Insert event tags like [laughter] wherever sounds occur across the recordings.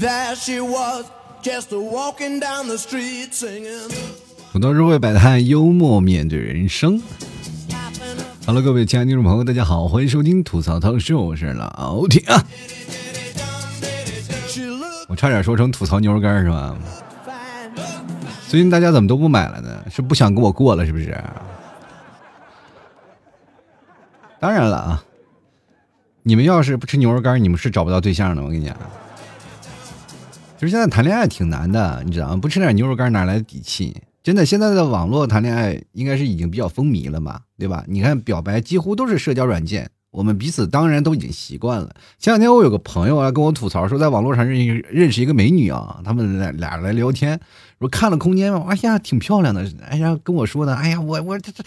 吐槽社会百态，幽默面对人生。Hello，各位亲爱的听众朋友，大家好，欢迎收听吐槽涛秀，我是老铁啊。我差点说成吐槽牛肉干是吧？最近大家怎么都不买了呢？是不想跟我过了是不是？当然了啊，你们要是不吃牛肉干，你们是找不到对象的。我跟你讲，其实现在谈恋爱挺难的，你知道吗？不吃点牛肉干哪来的底气？真的，现在的网络谈恋爱应该是已经比较风靡了嘛，对吧？你看表白几乎都是社交软件。我们彼此当然都已经习惯了。前两天我有个朋友啊跟我吐槽说，在网络上认识认识一个美女啊，他们俩俩来聊天，我看了空间嘛，哎呀挺漂亮的，哎呀跟我说的，哎呀我我这这，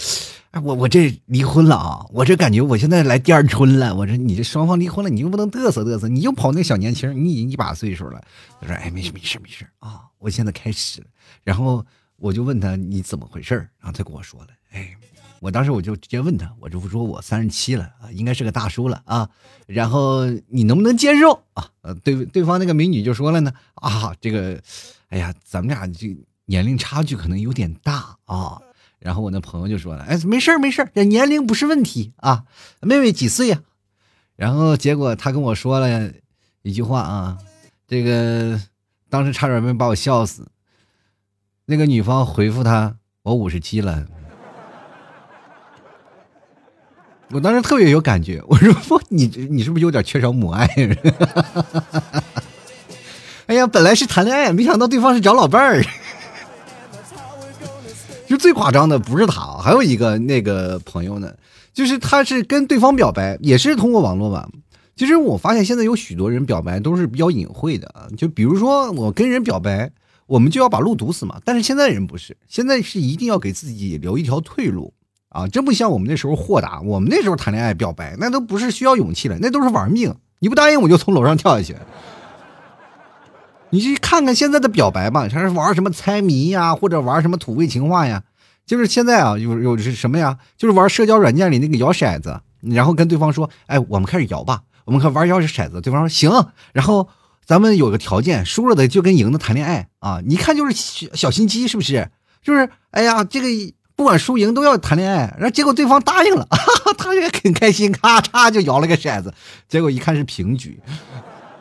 哎我我这离婚了啊，我这感觉我现在来第二春了。我说你这双方离婚了，你又不能嘚瑟嘚瑟，你又跑那小年轻，你已经一把岁数了。他说哎没事没事没事啊，我现在开始。然后我就问他你怎么回事然后他跟我说了，哎。我当时我就直接问他，我就说我三十七了啊，应该是个大叔了啊，然后你能不能接受啊？呃，对，对方那个美女就说了呢，啊，这个，哎呀，咱们俩这年龄差距可能有点大啊。然后我那朋友就说了，哎，没事儿没事儿，这年龄不是问题啊。妹妹几岁呀？然后结果他跟我说了一句话啊，这个当时差点没把我笑死。那个女方回复他，我五十七了。我当时特别有感觉，我说，你你是不是有点缺少母爱？[laughs] 本来是谈恋爱，没想到对方是找老伴儿。[laughs] 就最夸张的不是他，还有一个那个朋友呢，就是他是跟对方表白，也是通过网络吧。其实我发现现在有许多人表白都是比较隐晦的，就比如说我跟人表白，我们就要把路堵死嘛。但是现在人不是，现在是一定要给自己留一条退路。啊，真不像我们那时候豁达。我们那时候谈恋爱表白，那都不是需要勇气了，那都是玩命。你不答应，我就从楼上跳下去。你去看看现在的表白吧，他是玩什么猜谜呀，或者玩什么土味情话呀？就是现在啊，有有是什么呀？就是玩社交软件里那个摇骰子，然后跟对方说：“哎，我们开始摇吧，我们可玩摇骰子。”对方说：“行。”然后咱们有个条件，输了的就跟赢的谈恋爱啊！你看就是小心机，是不是？就是哎呀，这个。不管输赢都要谈恋爱，然后结果对方答应了，[laughs] 他也很开心，咔嚓就摇了个骰子，结果一看是平局。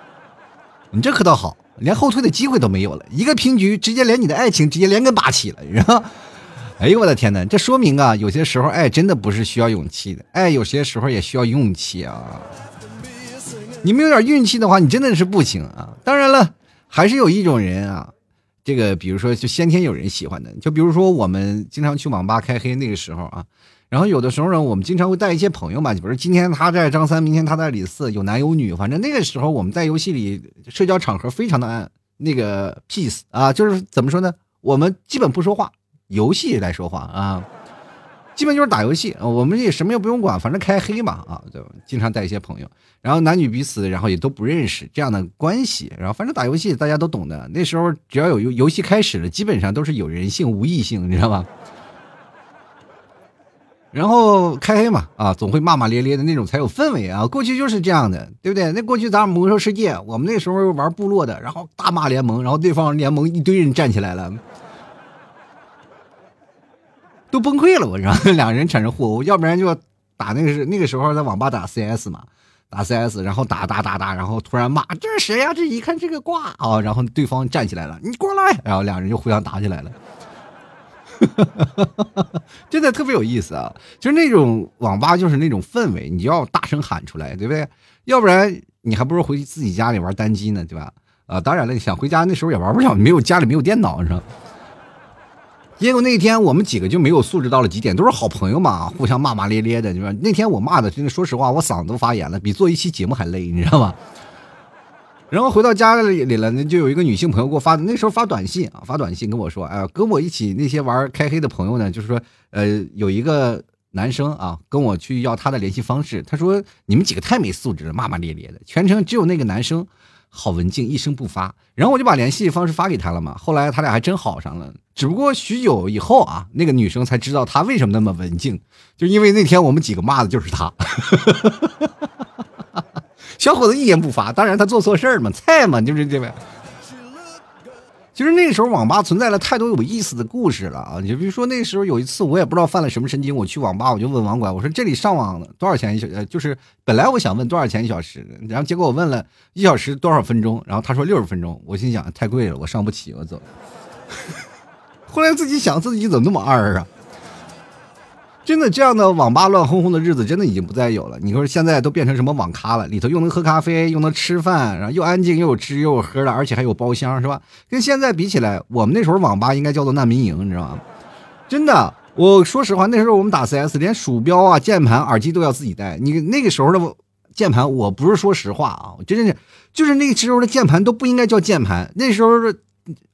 [laughs] 你这可倒好，连后退的机会都没有了，一个平局，直接连你的爱情直接连根拔起了，你知道？[laughs] 哎呦我的天哪，这说明啊，有些时候爱真的不是需要勇气的，爱有些时候也需要运气啊。你没有点运气的话，你真的是不行啊。当然了，还是有一种人啊。这个，比如说，就先天有人喜欢的，就比如说我们经常去网吧开黑那个时候啊，然后有的时候呢，我们经常会带一些朋友嘛，比如今天他在张三，明天他在李四，有男有女，反正那个时候我们在游戏里社交场合非常的暗，那个 peace 啊，就是怎么说呢，我们基本不说话，游戏来说话啊。基本就是打游戏，我们也什么也不用管，反正开黑嘛啊，就经常带一些朋友，然后男女彼此，然后也都不认识这样的关系，然后反正打游戏大家都懂的。那时候只要有游游戏开始了，基本上都是有人性无异性，你知道吧？然后开黑嘛啊，总会骂骂咧咧的那种才有氛围啊。过去就是这样的，对不对？那过去咱们魔兽世界，我们那时候玩部落的，然后大骂联盟，然后对方联盟一堆人站起来了。[laughs] 都崩溃了，我然后两人产生互殴，要不然就打那个是那个时候在网吧打 CS 嘛，打 CS，然后打打打打，然后突然骂这是谁呀？这一看这个挂啊，然后对方站起来了，你过来，然后两人就互相打起来了，[laughs] 真的特别有意思啊！就是那种网吧就是那种氛围，你就要大声喊出来，对不对？要不然你还不如回自己家里玩单机呢，对吧？啊，当然了，你想回家那时候也玩不了，没有家里没有电脑，是吧？结果那天我们几个就没有素质到了极点，都是好朋友嘛，互相骂骂咧咧的，是吧？那天我骂的真的，说实话，我嗓子都发炎了，比做一期节目还累，你知道吗？然后回到家里里了，那就有一个女性朋友给我发，那时候发短信啊，发短信跟我说，哎，跟我一起那些玩开黑的朋友呢，就是说，呃，有一个男生啊，跟我去要他的联系方式，他说你们几个太没素质了，骂骂咧咧的，全程只有那个男生。好文静，一声不发。然后我就把联系方式发给他了嘛。后来他俩还真好上了。只不过许久以后啊，那个女生才知道他为什么那么文静，就因为那天我们几个骂的就是他。小伙子一言不发，当然他做错事儿嘛，菜嘛，就是这位。其实那时候网吧存在了太多有意思的故事了啊！你就比如说那时候有一次我也不知道犯了什么神经，我去网吧我就问网管，我说这里上网多少钱一小时，就是本来我想问多少钱一小时，然后结果我问了一小时多少分钟，然后他说六十分钟，我心想太贵了，我上不起，我走。后来自己想自己怎么那么二啊？真的，这样的网吧乱哄哄的日子真的已经不再有了。你说现在都变成什么网咖了？里头又能喝咖啡，又能吃饭，然后又安静，又有吃又有喝的，而且还有包厢，是吧？跟现在比起来，我们那时候网吧应该叫做难民营，你知道吗？真的，我说实话，那时候我们打 CS，连鼠标啊、键盘、耳机都要自己带。你那个时候的键盘，我不是说实话啊，真的是，就是那个时候的键盘都不应该叫键盘。那时候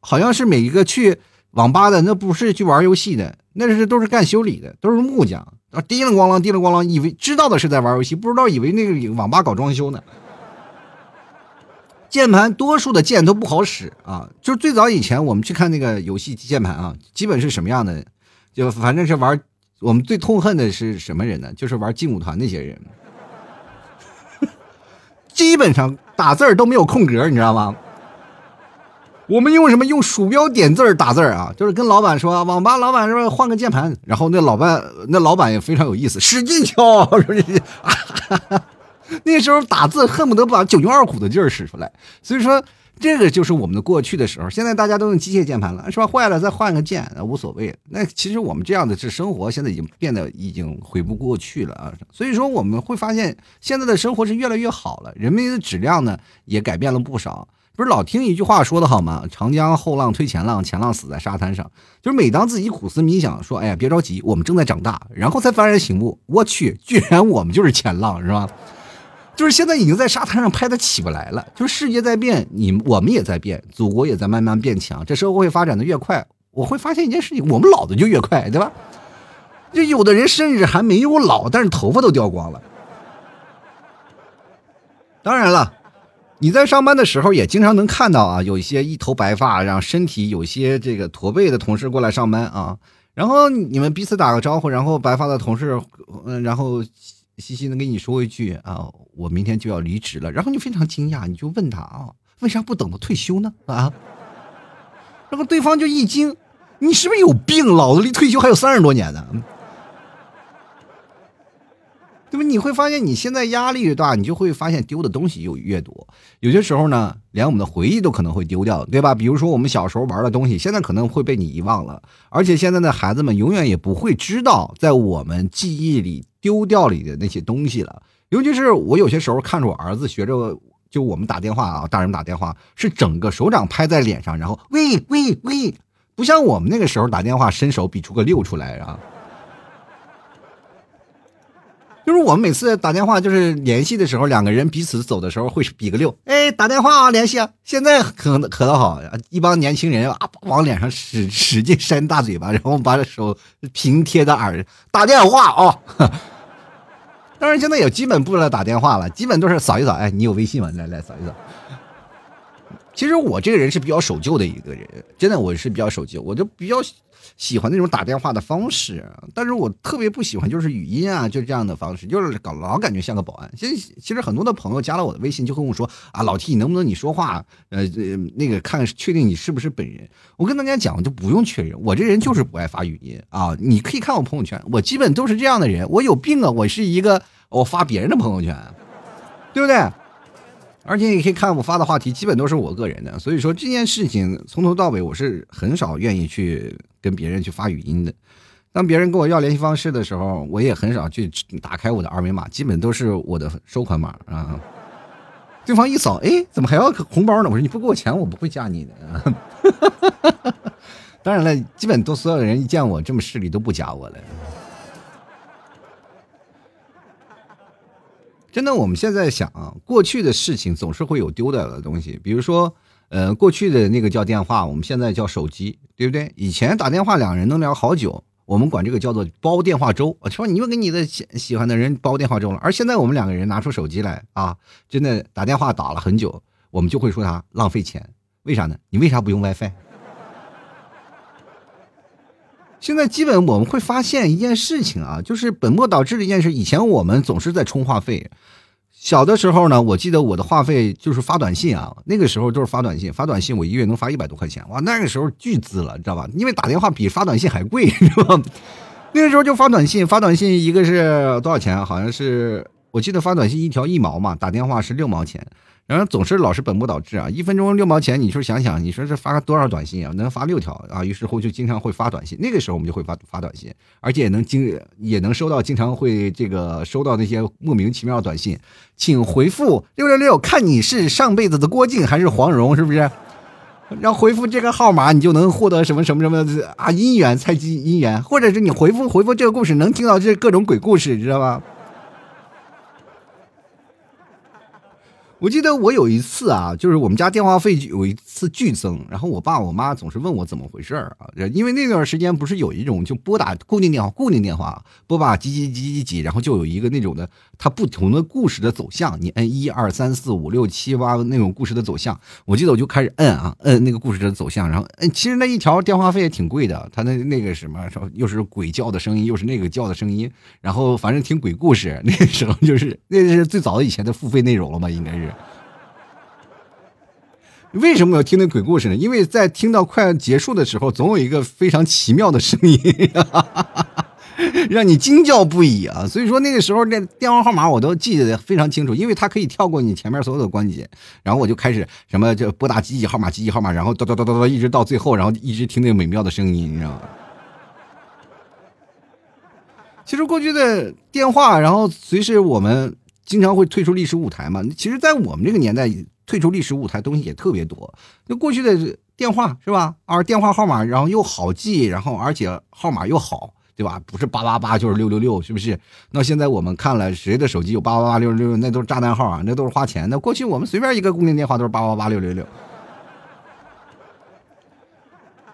好像是每一个去网吧的，那不是去玩游戏的。那是都是干修理的，都是木匠啊！叮了咣啷，叮了咣啷，以为知道的是在玩游戏，不知道以为那个网吧搞装修呢。键盘多数的键都不好使啊！就是最早以前我们去看那个游戏键盘啊，基本是什么样的？就反正是玩，我们最痛恨的是什么人呢？就是玩劲舞团那些人，[laughs] 基本上打字都没有空格，你知道吗？我们用什么？用鼠标点字儿打字儿啊？就是跟老板说，网吧老板说换个键盘，然后那老板那老板也非常有意思，使劲敲。那时候打字恨不得把九牛二虎的劲儿使出来。所以说，这个就是我们的过去的时候。现在大家都用机械键盘了，是吧？坏了再换个键，无所谓。那其实我们这样的这生活，现在已经变得已经回不过去了啊。所以说，我们会发现现在的生活是越来越好了，人们的质量呢也改变了不少。不是老听一句话说的好吗？长江后浪推前浪，前浪死在沙滩上。就是每当自己苦思冥想，说：“哎呀，别着急，我们正在长大。”然后才幡然醒悟，我去，居然我们就是前浪，是吧？就是现在已经在沙滩上拍的起不来了。就是世界在变，你我们也在变，祖国也在慢慢变强。这社会发展的越快，我会发现一件事情：我们老的就越快，对吧？就有的人甚至还没有老，但是头发都掉光了。当然了。你在上班的时候也经常能看到啊，有一些一头白发，然后身体有些这个驼背的同事过来上班啊，然后你们彼此打个招呼，然后白发的同事，嗯，然后细细的跟你说一句啊，我明天就要离职了，然后你非常惊讶，你就问他啊，为啥不等到退休呢？啊，然后对方就一惊，你是不是有病？老子离退休还有三十多年呢。对吧？你会发现，你现在压力越大，你就会发现丢的东西就越多。有些时候呢，连我们的回忆都可能会丢掉，对吧？比如说我们小时候玩的东西，现在可能会被你遗忘了。而且现在的孩子们永远也不会知道，在我们记忆里丢掉里的那些东西了。尤其是我有些时候看着我儿子学着，就我们打电话啊，大人打电话是整个手掌拍在脸上，然后喂喂喂，不像我们那个时候打电话伸手比出个六出来啊。就是我们每次打电话，就是联系的时候，两个人彼此走的时候会比个六，哎，打电话啊，联系啊。现在可可倒好，一帮年轻人啊，往脸上使使劲扇大嘴巴，然后把手平贴在耳打电话啊。[laughs] 当然现在也基本不来打电话了，基本都是扫一扫，哎，你有微信吗？来来扫一扫。其实我这个人是比较守旧的一个人，真的我是比较守旧，我就比较喜欢那种打电话的方式，但是我特别不喜欢就是语音啊，就这样的方式，就是搞老感觉像个保安。其实其实很多的朋友加了我的微信就跟我说啊，老 T 你能不能你说话呃那个看确定你是不是本人？我跟大家讲就不用确认，我这人就是不爱发语音啊，你可以看我朋友圈，我基本都是这样的人，我有病啊，我是一个我发别人的朋友圈，对不对？而且你可以看我发的话题，基本都是我个人的，所以说这件事情从头到尾我是很少愿意去跟别人去发语音的。当别人跟我要联系方式的时候，我也很少去打开我的二维码，基本都是我的收款码啊。对方一扫，哎，怎么还要红包呢？我说你不给我钱，我不会加你的。[laughs] 当然了，基本都所有人一见我这么势利都不加我了。真的，我们现在想啊，过去的事情总是会有丢掉的东西。比如说，呃，过去的那个叫电话，我们现在叫手机，对不对？以前打电话两个人能聊好久，我们管这个叫做煲电话粥。我说你又给你的喜喜欢的人煲电话粥了。而现在我们两个人拿出手机来啊，真的打电话打了很久，我们就会说他浪费钱。为啥呢？你为啥不用 WiFi？现在基本我们会发现一件事情啊，就是本末倒置的一件事。以前我们总是在充话费，小的时候呢，我记得我的话费就是发短信啊，那个时候都是发短信，发短信我一个月能发一百多块钱，哇，那个时候巨资了，你知道吧？因为打电话比发短信还贵，[laughs] 是吧？那个时候就发短信，发短信一个是多少钱？好像是我记得发短信一条一毛嘛，打电话是六毛钱。然后总是老是本末倒置啊！一分钟六毛钱，你说想想，你说这发多少短信啊？能发六条啊！于是乎就经常会发短信。那个时候我们就会发发短信，而且也能经也能收到，经常会这个收到那些莫名其妙的短信，请回复六六六，看你是上辈子的郭靖还是黄蓉，是不是？然后回复这个号码，你就能获得什么什么什么啊姻缘，猜机姻缘，或者是你回复回复这个故事，能听到这各种鬼故事，知道吧？我记得我有一次啊，就是我们家电话费有一次剧增，然后我爸我妈总是问我怎么回事儿啊，因为那段时间不是有一种就拨打固定电话，固定电话拨打几几几几几，然后就有一个那种的它不同的故事的走向，你摁一二三四五六七八那种故事的走向，我记得我就开始摁啊摁那个故事的走向，然后摁，其实那一条电话费也挺贵的，它那那个什么又是鬼叫的声音，又是那个叫的声音，然后反正听鬼故事，[laughs] 那时候就是那是最早的以前的付费内容了吧，应该是。为什么要听那鬼故事呢？因为在听到快结束的时候，总有一个非常奇妙的声音，[laughs] 让你惊叫不已啊！所以说那个时候那电话号码我都记得非常清楚，因为它可以跳过你前面所有的关节。然后我就开始什么就拨打几几号码几几号码，然后叨叨叨叨叨一直到最后，然后一直听那美妙的声音，你知道吗？其实过去的电话，然后随时我们经常会退出历史舞台嘛。其实，在我们这个年代。退出历史舞台东西也特别多，那过去的电话是吧？啊电话号码，然后又好记，然后而且号码又好，对吧？不是八八八就是六六六，是不是？那现在我们看了谁的手机有八八八六六六，那都是炸弹号啊，那都是花钱那。过去我们随便一个固定电话都是八八八六六六。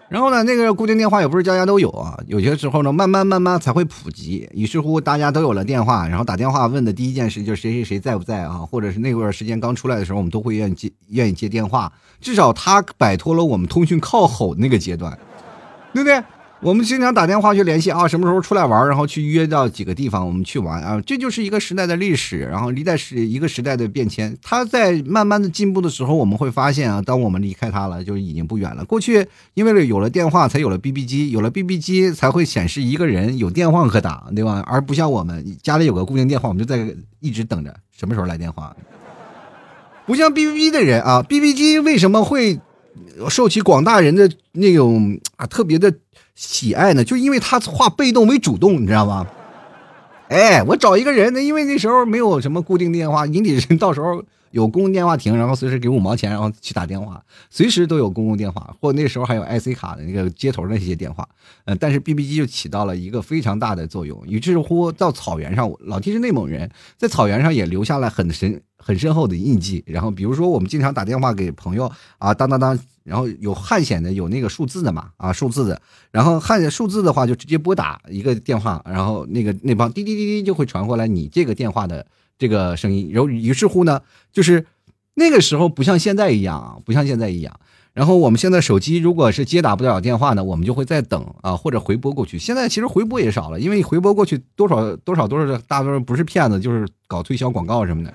然后呢，那个固定电话也不是家家都有啊，有些时候呢，慢慢慢慢才会普及。于是乎，大家都有了电话，然后打电话问的第一件事就是谁谁谁在不在啊？或者是那段时间刚出来的时候，我们都会愿意接愿意接电话，至少他摆脱了我们通讯靠吼那个阶段，对不对？我们经常打电话去联系啊，什么时候出来玩，然后去约到几个地方，我们去玩啊，这就是一个时代的历史，然后离代是一个时代的变迁。它在慢慢的进步的时候，我们会发现啊，当我们离开它了，就已经不远了。过去因为有了电话，才有了 BB 机，有了 BB 机才会显示一个人有电话可打，对吧？而不像我们家里有个固定电话，我们就在一直等着什么时候来电话。不像 BB 机的人啊，BB 机为什么会受起广大人的那种啊特别的？喜爱呢，就因为他化被动为主动，你知道吗？哎，我找一个人呢，因为那时候没有什么固定电话，你得到时候有公共电话亭，然后随时给五毛钱，然后去打电话，随时都有公共电话，或那时候还有 IC 卡的那个接头那些电话。呃，但是 BB 机就起到了一个非常大的作用，于是乎到草原上，老 T 是内蒙人，在草原上也留下了很深很深厚的印记。然后比如说我们经常打电话给朋友啊，当当当。然后有汉显的，有那个数字的嘛，啊，数字的。然后汉数字的话，就直接拨打一个电话，然后那个那帮滴滴滴滴就会传过来你这个电话的这个声音。然后于是乎呢，就是那个时候不像现在一样啊，不像现在一样。然后我们现在手机如果是接打不了电话呢，我们就会再等啊，或者回拨过去。现在其实回拨也少了，因为回拨过去多少多少都是大多数不是骗子，就是搞推销广告什么的。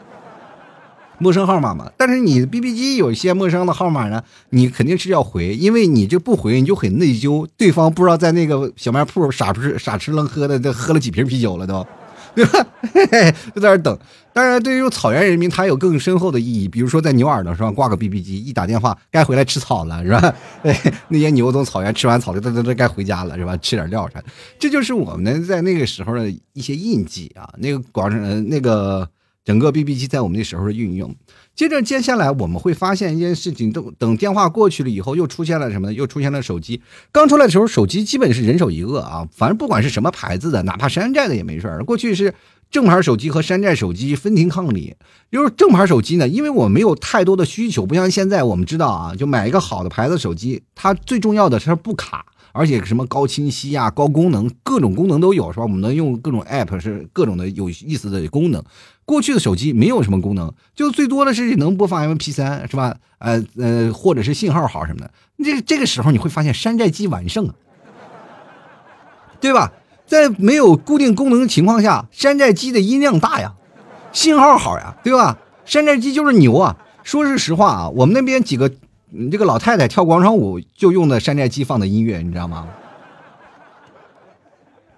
陌生号码嘛，但是你 B B 机有一些陌生的号码呢，你肯定是要回，因为你这不回你就很内疚，对方不知道在那个小卖铺傻吃傻吃愣喝的，这喝了几瓶啤酒了都，对吧？[laughs] 嘿嘿就在那等。当然，对于草原人民，它有更深厚的意义，比如说在牛耳朵上挂个 B B 机，一打电话该回来吃草了，是吧？[laughs] 那些牛从草原吃完草了，噔噔噔该回家了，是吧？吃点料啥，这就是我们在那个时候的一些印记啊。那个广场，那个。整个 B B 机在我们那时候的运用，接着接下来我们会发现一件事情，等等电话过去了以后，又出现了什么呢？又出现了手机。刚出来的时候，手机基本是人手一个啊，反正不管是什么牌子的，哪怕山寨的也没事儿。过去是正牌手机和山寨手机分庭抗礼，就是正牌手机呢，因为我没有太多的需求，不像现在我们知道啊，就买一个好的牌子手机，它最重要的是不卡。而且什么高清晰啊、高功能，各种功能都有，是吧？我们能用各种 app，是各种的有意思的功能。过去的手机没有什么功能，就最多的是能播放 MP3，是吧？呃呃，或者是信号好什么的。这这个时候你会发现山寨机完胜啊，对吧？在没有固定功能的情况下，山寨机的音量大呀，信号好呀，对吧？山寨机就是牛啊！说是实话啊，我们那边几个这个老太太跳广场舞就用的山寨机放的音乐，你知道吗？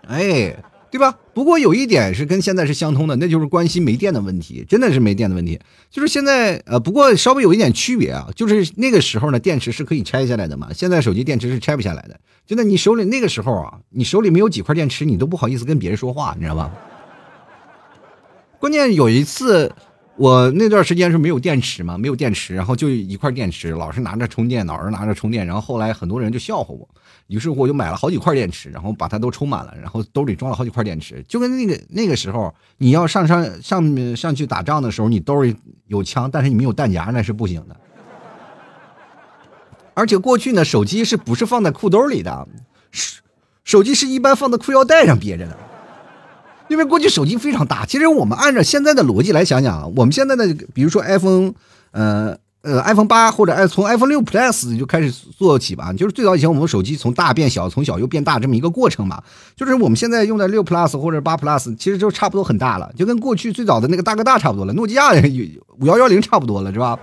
哎。对吧？不过有一点是跟现在是相通的，那就是关心没电的问题，真的是没电的问题。就是现在，呃，不过稍微有一点区别啊，就是那个时候呢，电池是可以拆下来的嘛。现在手机电池是拆不下来的。真的，你手里那个时候啊，你手里没有几块电池，你都不好意思跟别人说话，你知道吧？关键有一次，我那段时间是没有电池嘛，没有电池，然后就一块电池，老是拿着充电，老是拿着充电，然后后来很多人就笑话我。于是我就买了好几块电池，然后把它都充满了，然后兜里装了好几块电池，就跟那个那个时候你要上上上上去打仗的时候，你兜里有枪，但是你没有弹夹，那是不行的。而且过去呢，手机是不是放在裤兜里的？手手机是一般放在裤腰带上憋着的，因为过去手机非常大。其实我们按照现在的逻辑来想想，我们现在的比如说 iPhone，呃。呃，iPhone 八或者从 iPhone 六 Plus 就开始做起吧，就是最早以前我们手机从大变小，从小又变大这么一个过程嘛。就是我们现在用的六 Plus 或者八 Plus，其实就差不多很大了，就跟过去最早的那个大哥大差不多了，诺基亚五幺幺零差不多了，是吧？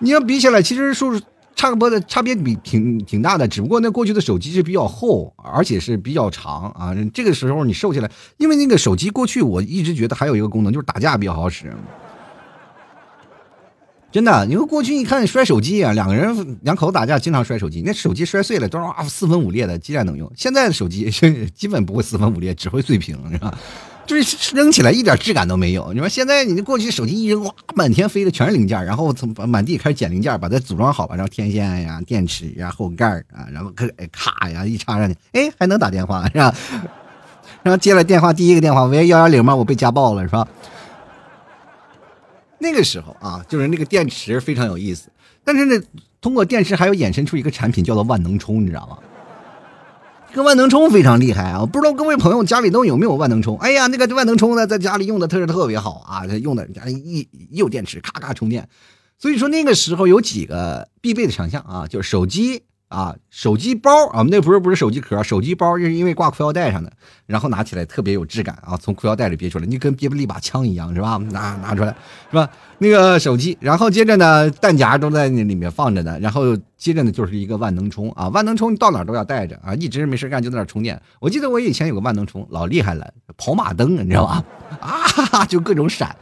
你要比起来，其实数差不多的差别比挺挺大的，只不过那过去的手机是比较厚，而且是比较长啊。这个时候你瘦下来，因为那个手机过去我一直觉得还有一个功能就是打架比较好使。真的，你说过去一看摔手机啊，两个人两口子打架经常摔手机，那手机摔碎了都是四分五裂的，依然能用。现在的手机基本不会四分五裂，只会碎屏，是吧？就是扔起来一点质感都没有。你说现在你过去手机一扔，哇，满天飞的全是零件，然后从满地开始捡零件，把它组装好吧，然后天线呀、电池呀、后盖啊，然后咔呀一插上去，哎，还能打电话是吧？[laughs] 然后接了电话，第一个电话喂幺幺零吗？我被家暴了是吧？那个时候啊，就是那个电池非常有意思，但是呢，通过电池还有衍生出一个产品叫做万能充，你知道吗？这个万能充非常厉害啊！不知道各位朋友家里都有没有万能充？哎呀，那个万能充呢，在家里用的特别特别好啊，用的家一一有电池，咔咔充电。所以说那个时候有几个必备的强项啊，就是手机。啊，手机包啊，那不是不是手机壳，手机包是因为挂裤腰带上的，然后拿起来特别有质感啊，从裤腰带里憋出来，你跟憋了一把枪一样，是吧？拿拿出来，是吧？那个手机，然后接着呢，弹夹都在那里面放着呢，然后接着呢就是一个万能充啊，万能充你到哪都要带着啊，一直没事干就在那充电。我记得我以前有个万能充，老厉害了，跑马灯，你知道吧？[laughs] 啊，就各种闪。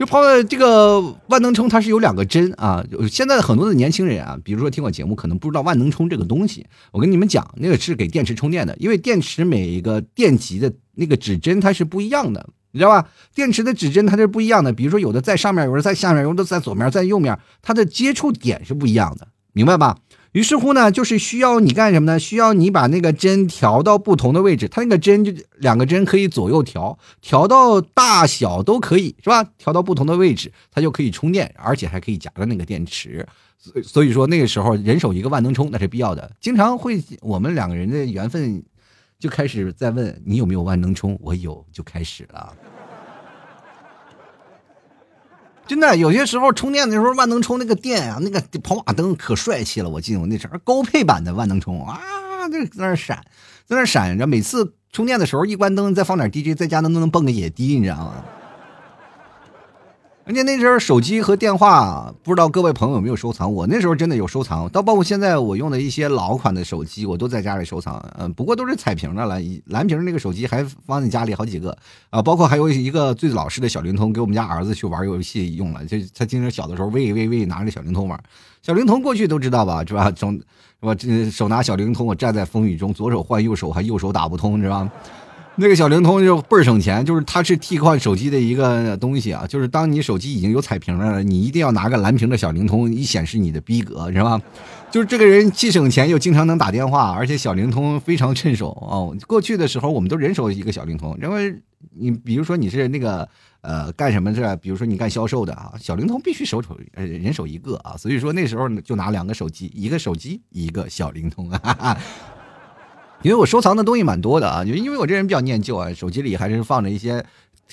就跑这个万能充，它是有两个针啊。现在很多的年轻人啊，比如说听我节目，可能不知道万能充这个东西。我跟你们讲，那个是给电池充电的，因为电池每一个电极的那个指针它是不一样的，你知道吧？电池的指针它是不一样的，比如说有的在上面，有的在下面，有的在左面，在右面，它的接触点是不一样的，明白吧？于是乎呢，就是需要你干什么呢？需要你把那个针调到不同的位置，它那个针就两个针可以左右调，调到大小都可以，是吧？调到不同的位置，它就可以充电，而且还可以夹着那个电池。所所以说那个时候人手一个万能充那是必要的。经常会我们两个人的缘分就开始在问你有没有万能充，我有就开始了。真的，有些时候充电的时候，万能充那个电啊，那个跑马灯可帅气了。我记得我那阵儿高配版的万能充啊，在在那闪，在那闪着。每次充电的时候，一关灯，再放点 DJ，在家能不能蹦个野迪，你知道吗？而且那时候手机和电话，不知道各位朋友有没有收藏？我那时候真的有收藏，到包括现在我用的一些老款的手机，我都在家里收藏。嗯，不过都是彩屏的了，蓝屏那个手机还放在家里好几个啊。包括还有一个最老式的小灵通，给我们家儿子去玩游戏用了。就他经常小的时候喂喂喂，拿着小灵通玩。小灵通过去都知道吧，是吧？总是吧？这手拿小灵通，我站在风雨中，左手换右手，还右手打不通，知道吗？那个小灵通就倍儿省钱，就是它是替换手机的一个东西啊。就是当你手机已经有彩屏了，你一定要拿个蓝屏的小灵通，以显示你的逼格，是吧？就是这个人既省钱又经常能打电话，而且小灵通非常趁手哦。过去的时候，我们都人手一个小灵通，因为你比如说你是那个呃干什么是？比如说你干销售的啊，小灵通必须手手呃人手一个啊。所以说那时候就拿两个手机，一个手机一个小灵通啊。因为我收藏的东西蛮多的啊，就因为我这人比较念旧啊，手机里还是放着一些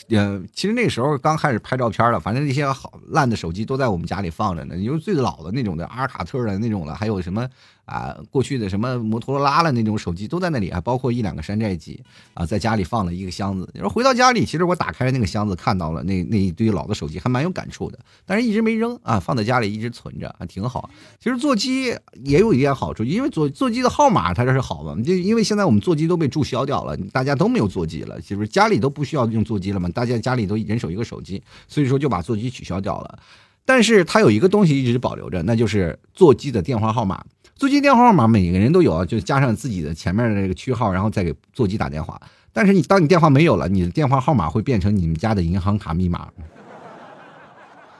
呃，其实那时候刚开始拍照片了，反正那些好烂的手机都在我们家里放着呢。因为最老的那种的阿尔卡特的那种的，还有什么啊，过去的什么摩托罗拉了那种手机都在那里，啊包括一两个山寨机啊，在家里放了一个箱子。你说回到家里，其实我打开那个箱子，看到了那那一堆老的手机，还蛮有感触的。但是一直没扔啊，放在家里一直存着，还挺好。其实座机也有一点好处，因为座座机的号码它这是好嘛，就因为现在我们座机都被注销掉了，大家都没有座机了，就是家里都不需要用座机了嘛？大家家里都人手一个手机，所以说就把座机取消掉了。但是它有一个东西一直保留着，那就是座机的电话号码。座机电话号码每个人都有啊，就加上自己的前面的这个区号，然后再给座机打电话。但是你当你电话没有了，你的电话号码会变成你们家的银行卡密码。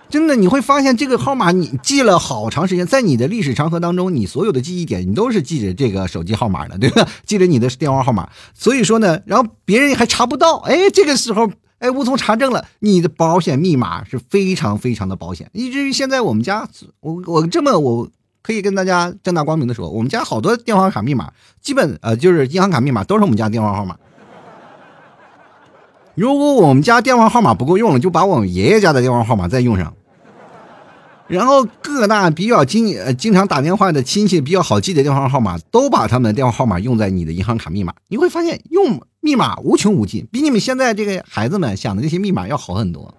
真的，你会发现这个号码你记了好长时间，在你的历史长河当中，你所有的记忆点你都是记着这个手机号码的，对吧？[laughs] 记着你的电话号码，所以说呢，然后别人还查不到，哎，这个时候哎无从查证了，你的保险密码是非常非常的保险，以至于现在我们家，我我这么我可以跟大家正大光明的说，我们家好多电话卡密码，基本呃就是银行卡密码都是我们家电话号码。如果我们家电话号码不够用了，就把我们爷爷家的电话号码再用上。然后各大比较经呃经常打电话的亲戚比较好记的电话号码，都把他们的电话号码用在你的银行卡密码。你会发现用密码无穷无尽，比你们现在这个孩子们想的那些密码要好很多。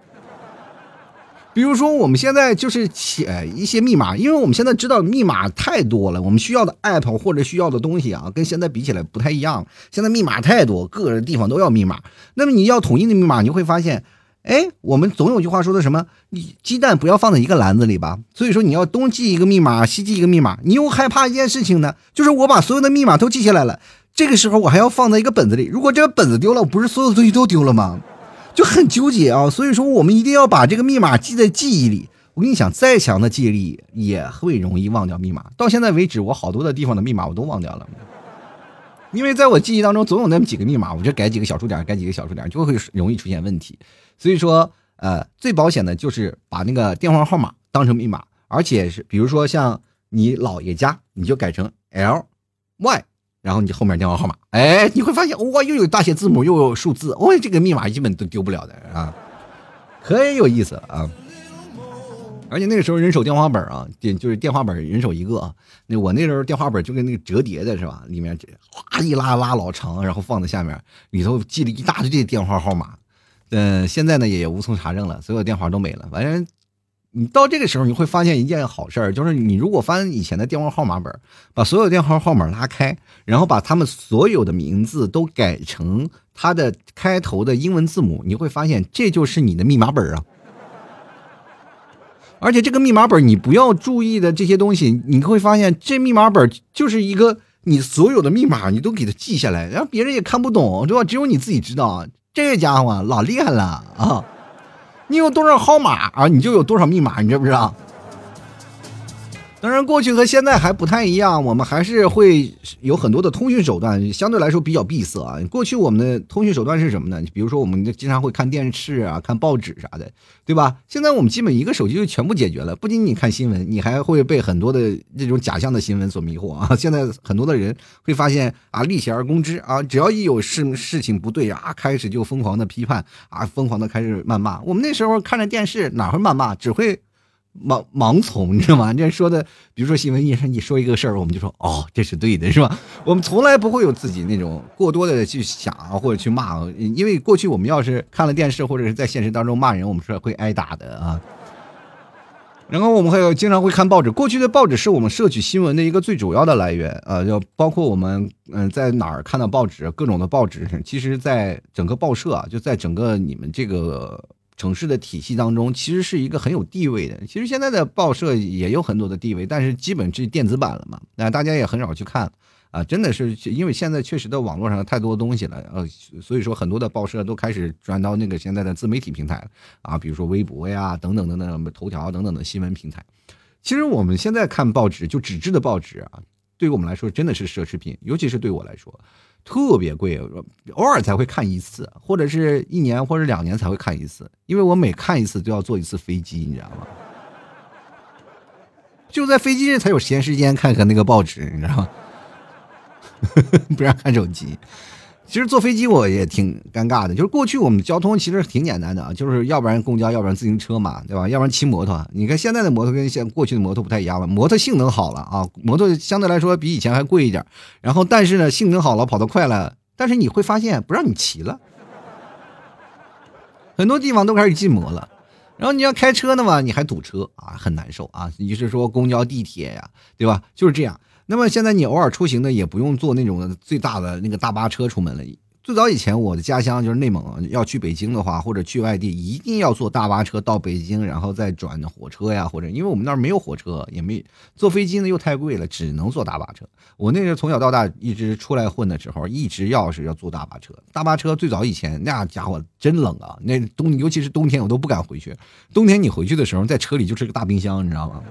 比如说我们现在就是写一些密码，因为我们现在知道密码太多了，我们需要的 app 或者需要的东西啊，跟现在比起来不太一样。现在密码太多，各个地方都要密码。那么你要统一的密码，你会发现，哎，我们总有句话说的什么？你鸡蛋不要放在一个篮子里吧。所以说你要东记一个密码，西记一个密码。你又害怕一件事情呢，就是我把所有的密码都记下来了，这个时候我还要放在一个本子里。如果这个本子丢了，不是所有的东西都丢了吗？就很纠结啊，所以说我们一定要把这个密码记在记忆里。我跟你讲，再强的记忆力也会容易忘掉密码。到现在为止，我好多的地方的密码我都忘掉了，因为在我记忆当中总有那么几个密码，我就改几个小数点，改几个小数点，就会容易出现问题。所以说，呃，最保险的就是把那个电话号码当成密码，而且是比如说像你姥爷家，你就改成 L Y。然后你后面电话号码，哎，你会发现哇，又有大写字母，又有数字，哦，这个密码基本都丢不了的啊，可以有意思啊。而且那个时候人手电话本啊，电就是电话本人手一个啊。那我那时候电话本就跟那个折叠的是吧？里面哗一拉拉老长，然后放在下面，里头记了一大堆电话号码。嗯，现在呢也无从查证了，所有电话都没了，反正。你到这个时候，你会发现一件好事儿，就是你如果翻以前的电话号码本，把所有电话号码拉开，然后把他们所有的名字都改成它的开头的英文字母，你会发现这就是你的密码本啊！而且这个密码本你不要注意的这些东西，你会发现这密码本就是一个你所有的密码你都给它记下来，然后别人也看不懂，对吧？只有你自己知道，这家伙老厉害了啊！你有多少号码啊？你就有多少密码，你知不知道？当然，过去和现在还不太一样，我们还是会有很多的通讯手段，相对来说比较闭塞啊。过去我们的通讯手段是什么呢？比如说，我们经常会看电视啊、看报纸啥的，对吧？现在我们基本一个手机就全部解决了。不仅你看新闻，你还会被很多的这种假象的新闻所迷惑啊。现在很多的人会发现啊，立起而攻之啊，只要一有事事情不对啊，开始就疯狂的批判啊，疯狂的开始谩骂。我们那时候看着电视哪会谩骂，只会。盲盲从，你知道吗？这说的，比如说新闻一上你说一个事儿，我们就说哦，这是对的，是吧？我们从来不会有自己那种过多的去想，或者去骂，因为过去我们要是看了电视或者是在现实当中骂人，我们是会挨打的啊。然后我们还有经常会看报纸，过去的报纸是我们摄取新闻的一个最主要的来源啊，就包括我们嗯在哪儿看到报纸，各种的报纸，其实在整个报社啊，就在整个你们这个。城市的体系当中，其实是一个很有地位的。其实现在的报社也有很多的地位，但是基本是电子版了嘛，那大家也很少去看啊。真的是因为现在确实的网络上太多东西了，呃，所以说很多的报社都开始转到那个现在的自媒体平台啊，比如说微博呀等等等等，头条等等的新闻平台。其实我们现在看报纸，就纸质的报纸啊，对于我们来说真的是奢侈品，尤其是对我来说。特别贵，偶尔才会看一次，或者是一年或者两年才会看一次，因为我每看一次都要坐一次飞机，你知道吗？就在飞机上才有闲时间看看那个报纸，你知道吗？[laughs] 不让看手机。其实坐飞机我也挺尴尬的，就是过去我们交通其实挺简单的啊，就是要不然公交，要不然自行车嘛，对吧？要不然骑摩托。你看现在的摩托跟现过去的摩托不太一样了，摩托性能好了啊，摩托相对来说比以前还贵一点。然后但是呢，性能好了，跑得快了，但是你会发现不让你骑了，很多地方都开始禁摩了。然后你要开车的嘛，你还堵车啊，很难受啊。你是说公交、地铁呀，对吧？就是这样。那么现在你偶尔出行呢，也不用坐那种最大的那个大巴车出门了。最早以前我的家乡就是内蒙，要去北京的话，或者去外地，一定要坐大巴车到北京，然后再转火车呀，或者因为我们那儿没有火车，也没坐飞机呢又太贵了，只能坐大巴车。我那时候从小到大一直出来混的时候，一直要是要坐大巴车。大巴车最早以前那家伙真冷啊，那冬尤其是冬天我都不敢回去。冬天你回去的时候，在车里就是个大冰箱，你知道吗？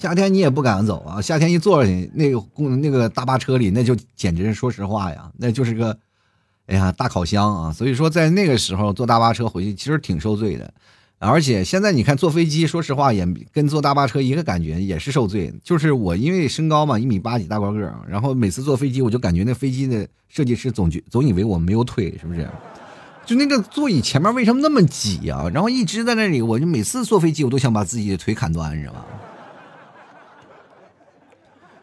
夏天你也不敢走啊！夏天一坐上去，那个公那个大巴车里，那就简直说实话呀，那就是个，哎呀大烤箱啊！所以说在那个时候坐大巴车回去，其实挺受罪的。而且现在你看坐飞机，说实话也跟坐大巴车一个感觉，也是受罪。就是我因为身高嘛，一米八几大高个儿，然后每次坐飞机，我就感觉那飞机的设计师总觉总以为我没有腿，是不是？就那个座椅前面为什么那么挤啊？然后一直在那里，我就每次坐飞机，我都想把自己的腿砍断，你知道吗？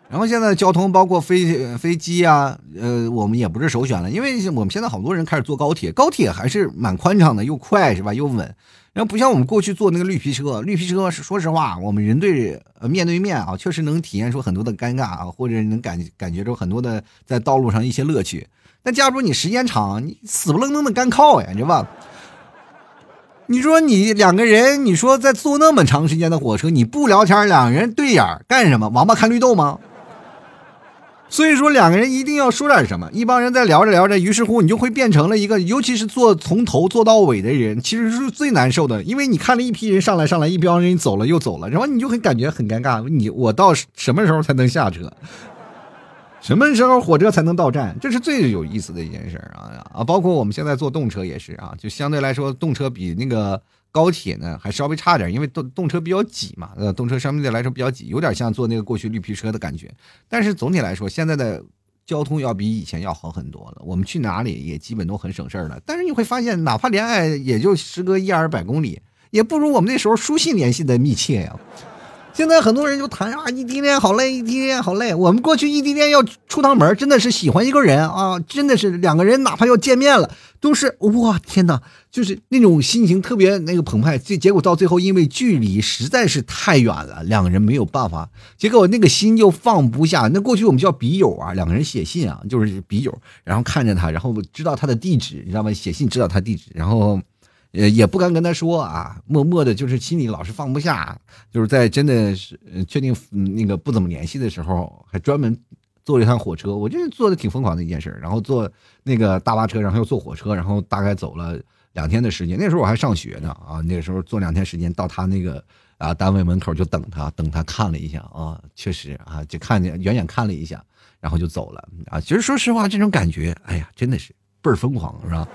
然后现在交通包括飞飞机啊，呃，我们也不是首选了，因为我们现在好多人开始坐高铁，高铁还是蛮宽敞的，又快是吧，又稳。然后不像我们过去坐那个绿皮车，绿皮车说实话，我们人对面对面啊，确实能体验出很多的尴尬啊，或者能感感觉出很多的在道路上一些乐趣。但假如你时间长，你死不愣登的干靠呀，你知道吧？你说你两个人，你说在坐那么长时间的火车，你不聊天，两个人对眼干什么？王八看绿豆吗？所以说，两个人一定要说点什么。一帮人在聊着聊着，于是乎你就会变成了一个，尤其是坐从头坐到尾的人，其实是最难受的。因为你看了一批人上来上来，一帮人走了又走了，然后你就很感觉很尴尬。你我到什么时候才能下车？[laughs] 什么时候火车才能到站？这是最有意思的一件事啊啊！包括我们现在坐动车也是啊，就相对来说动车比那个。高铁呢还稍微差点，因为动动车比较挤嘛，呃，动车相对来说比较挤，有点像坐那个过去绿皮车的感觉。但是总体来说，现在的交通要比以前要好很多了，我们去哪里也基本都很省事儿了。但是你会发现，哪怕恋爱也就时隔一二百公里，也不如我们那时候书信联系的密切呀。现在很多人就谈啊，异地恋好累，异地恋好累。我们过去异地恋要出趟门，真的是喜欢一个人啊，真的是两个人哪怕要见面了，都是哇天哪，就是那种心情特别那个澎湃。这结果到最后，因为距离实在是太远了，两个人没有办法，结果那个心就放不下。那过去我们叫笔友啊，两个人写信啊，就是笔友，然后看着他，然后知道他的地址，你知道吗？写信知道他地址，然后。也，也不敢跟他说啊，默默的，就是心里老是放不下，就是在真的是确定那个不怎么联系的时候，还专门坐了一趟火车，我觉得做的挺疯狂的一件事。然后坐那个大巴车，然后又坐火车，然后大概走了两天的时间。那时候我还上学呢啊，那个时候坐两天时间到他那个啊单位门口就等他，等他看了一下啊，确实啊，就看见远远看了一下，然后就走了啊。其实说实话，这种感觉，哎呀，真的是倍儿疯狂，是吧？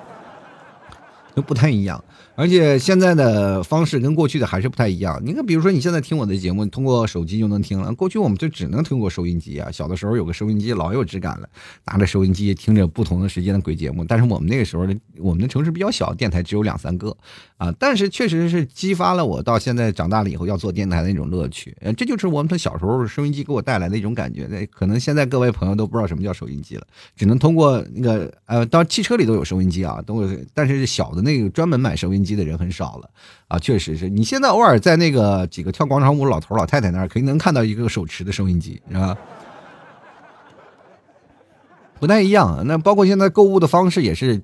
都不太一样。而且现在的方式跟过去的还是不太一样。你看，比如说你现在听我的节目，通过手机就能听了。过去我们就只能通过收音机啊。小的时候有个收音机，老有质感了，拿着收音机听着不同的时间的鬼节目。但是我们那个时候的我们的城市比较小，电台只有两三个啊。但是确实是激发了我到现在长大了以后要做电台的那种乐趣。呃，这就是我们小时候收音机给我带来的一种感觉。那可能现在各位朋友都不知道什么叫收音机了，只能通过那个呃，到汽车里都有收音机啊，都有。但是小的那个专门买收音机的人很少了。啊，确实是你现在偶尔在那个几个跳广场舞老头老太太那儿，肯定能看到一个手持的收音机，是吧？不太一样。那包括现在购物的方式也是。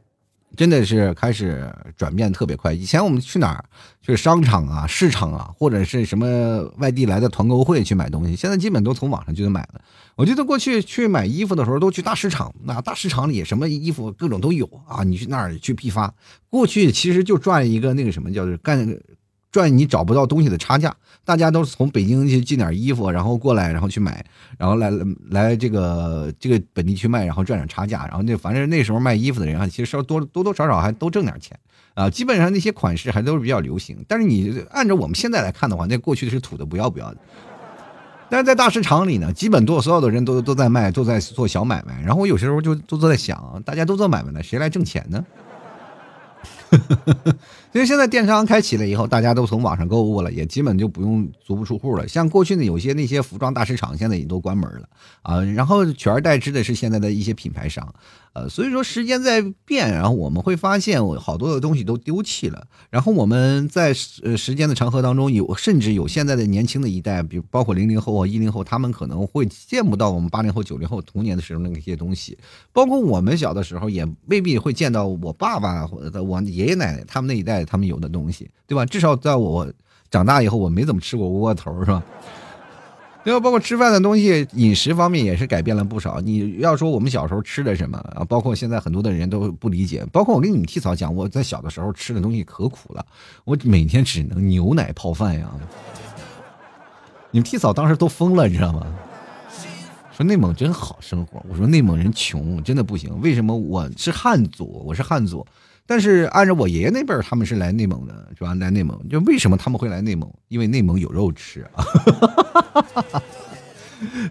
真的是开始转变特别快。以前我们去哪儿，就是商场啊、市场啊，或者是什么外地来的团购会去买东西，现在基本都从网上就能买了。我记得过去去买衣服的时候，都去大市场，那大市场里什么衣服各种都有啊，你去那儿去批发。过去其实就赚一个那个什么，叫做干。赚你找不到东西的差价，大家都是从北京去进点衣服，然后过来，然后去买，然后来来这个这个本地去卖，然后赚点差价，然后那反正那时候卖衣服的人啊，其实稍多多多少少还都挣点钱啊，基本上那些款式还都是比较流行。但是你按照我们现在来看的话，那过去是土的不要不要的。但是在大市场里呢，基本多所有的人都都在卖，都在做小买卖。然后我有些时候就都在想，大家都做买卖呢，谁来挣钱呢？[laughs] 因为现在电商开启了以后，大家都从网上购物了，也基本就不用足不出户了。像过去呢，有些那些服装大市场现在也都关门了啊，然后取而代之的是现在的一些品牌商。呃，所以说时间在变，然后我们会发现，我好多的东西都丢弃了。然后我们在呃时间的长河当中，有甚至有现在的年轻的一代，比如包括零零后啊、一零后，他们可能会见不到我们八零后、九零后童年的时候那些东西。包括我们小的时候，也未必会见到我爸爸或者我爷爷奶奶他们那一代他们有的东西，对吧？至少在我长大以后，我没怎么吃过窝窝头，是吧？[laughs] 对吧？包括吃饭的东西，饮食方面也是改变了不少。你要说我们小时候吃的什么啊？包括现在很多的人都不理解。包括我跟你们替嫂讲，我在小的时候吃的东西可苦了，我每天只能牛奶泡饭呀。你们替嫂当时都疯了，你知道吗？说内蒙真好生活。我说内蒙人穷，真的不行。为什么我是汉族？我是汉族。但是按照我爷爷那辈儿，他们是来内蒙的，是吧？来内蒙，就为什么他们会来内蒙？因为内蒙有肉吃啊，[laughs]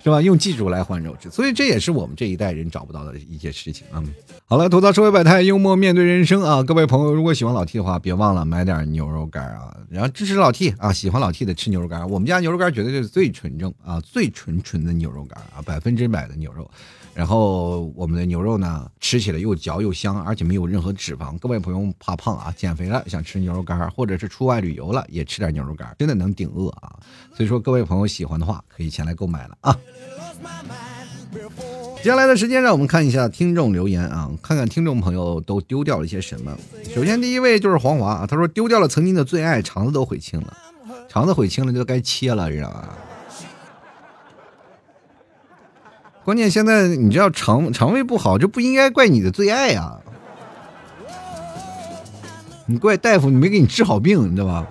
是吧？用技术来换肉吃，所以这也是我们这一代人找不到的一些事情啊。好了，吐槽社会百态，幽默面对人生啊！各位朋友，如果喜欢老 T 的话，别忘了买点牛肉干啊，然后支持老 T 啊！喜欢老 T 的吃牛肉干，我们家牛肉干绝对是最纯正啊，最纯纯的牛肉干啊，百分之百的牛肉。然后我们的牛肉呢，吃起来又嚼又香，而且没有任何脂肪。各位朋友怕胖啊，减肥了想吃牛肉干，或者是出外旅游了也吃点牛肉干，真的能顶饿啊！所以说各位朋友喜欢的话，可以前来购买了啊。接下来的时间，让我们看一下听众留言啊，看看听众朋友都丢掉了些什么。首先第一位就是黄华啊，他说丢掉了曾经的最爱，肠子都悔青了，肠子悔青了就该切了，知道吧？关键现在你知道肠肠胃不好，这不应该怪你的最爱呀，你怪大夫，你没给你治好病，你知道吧？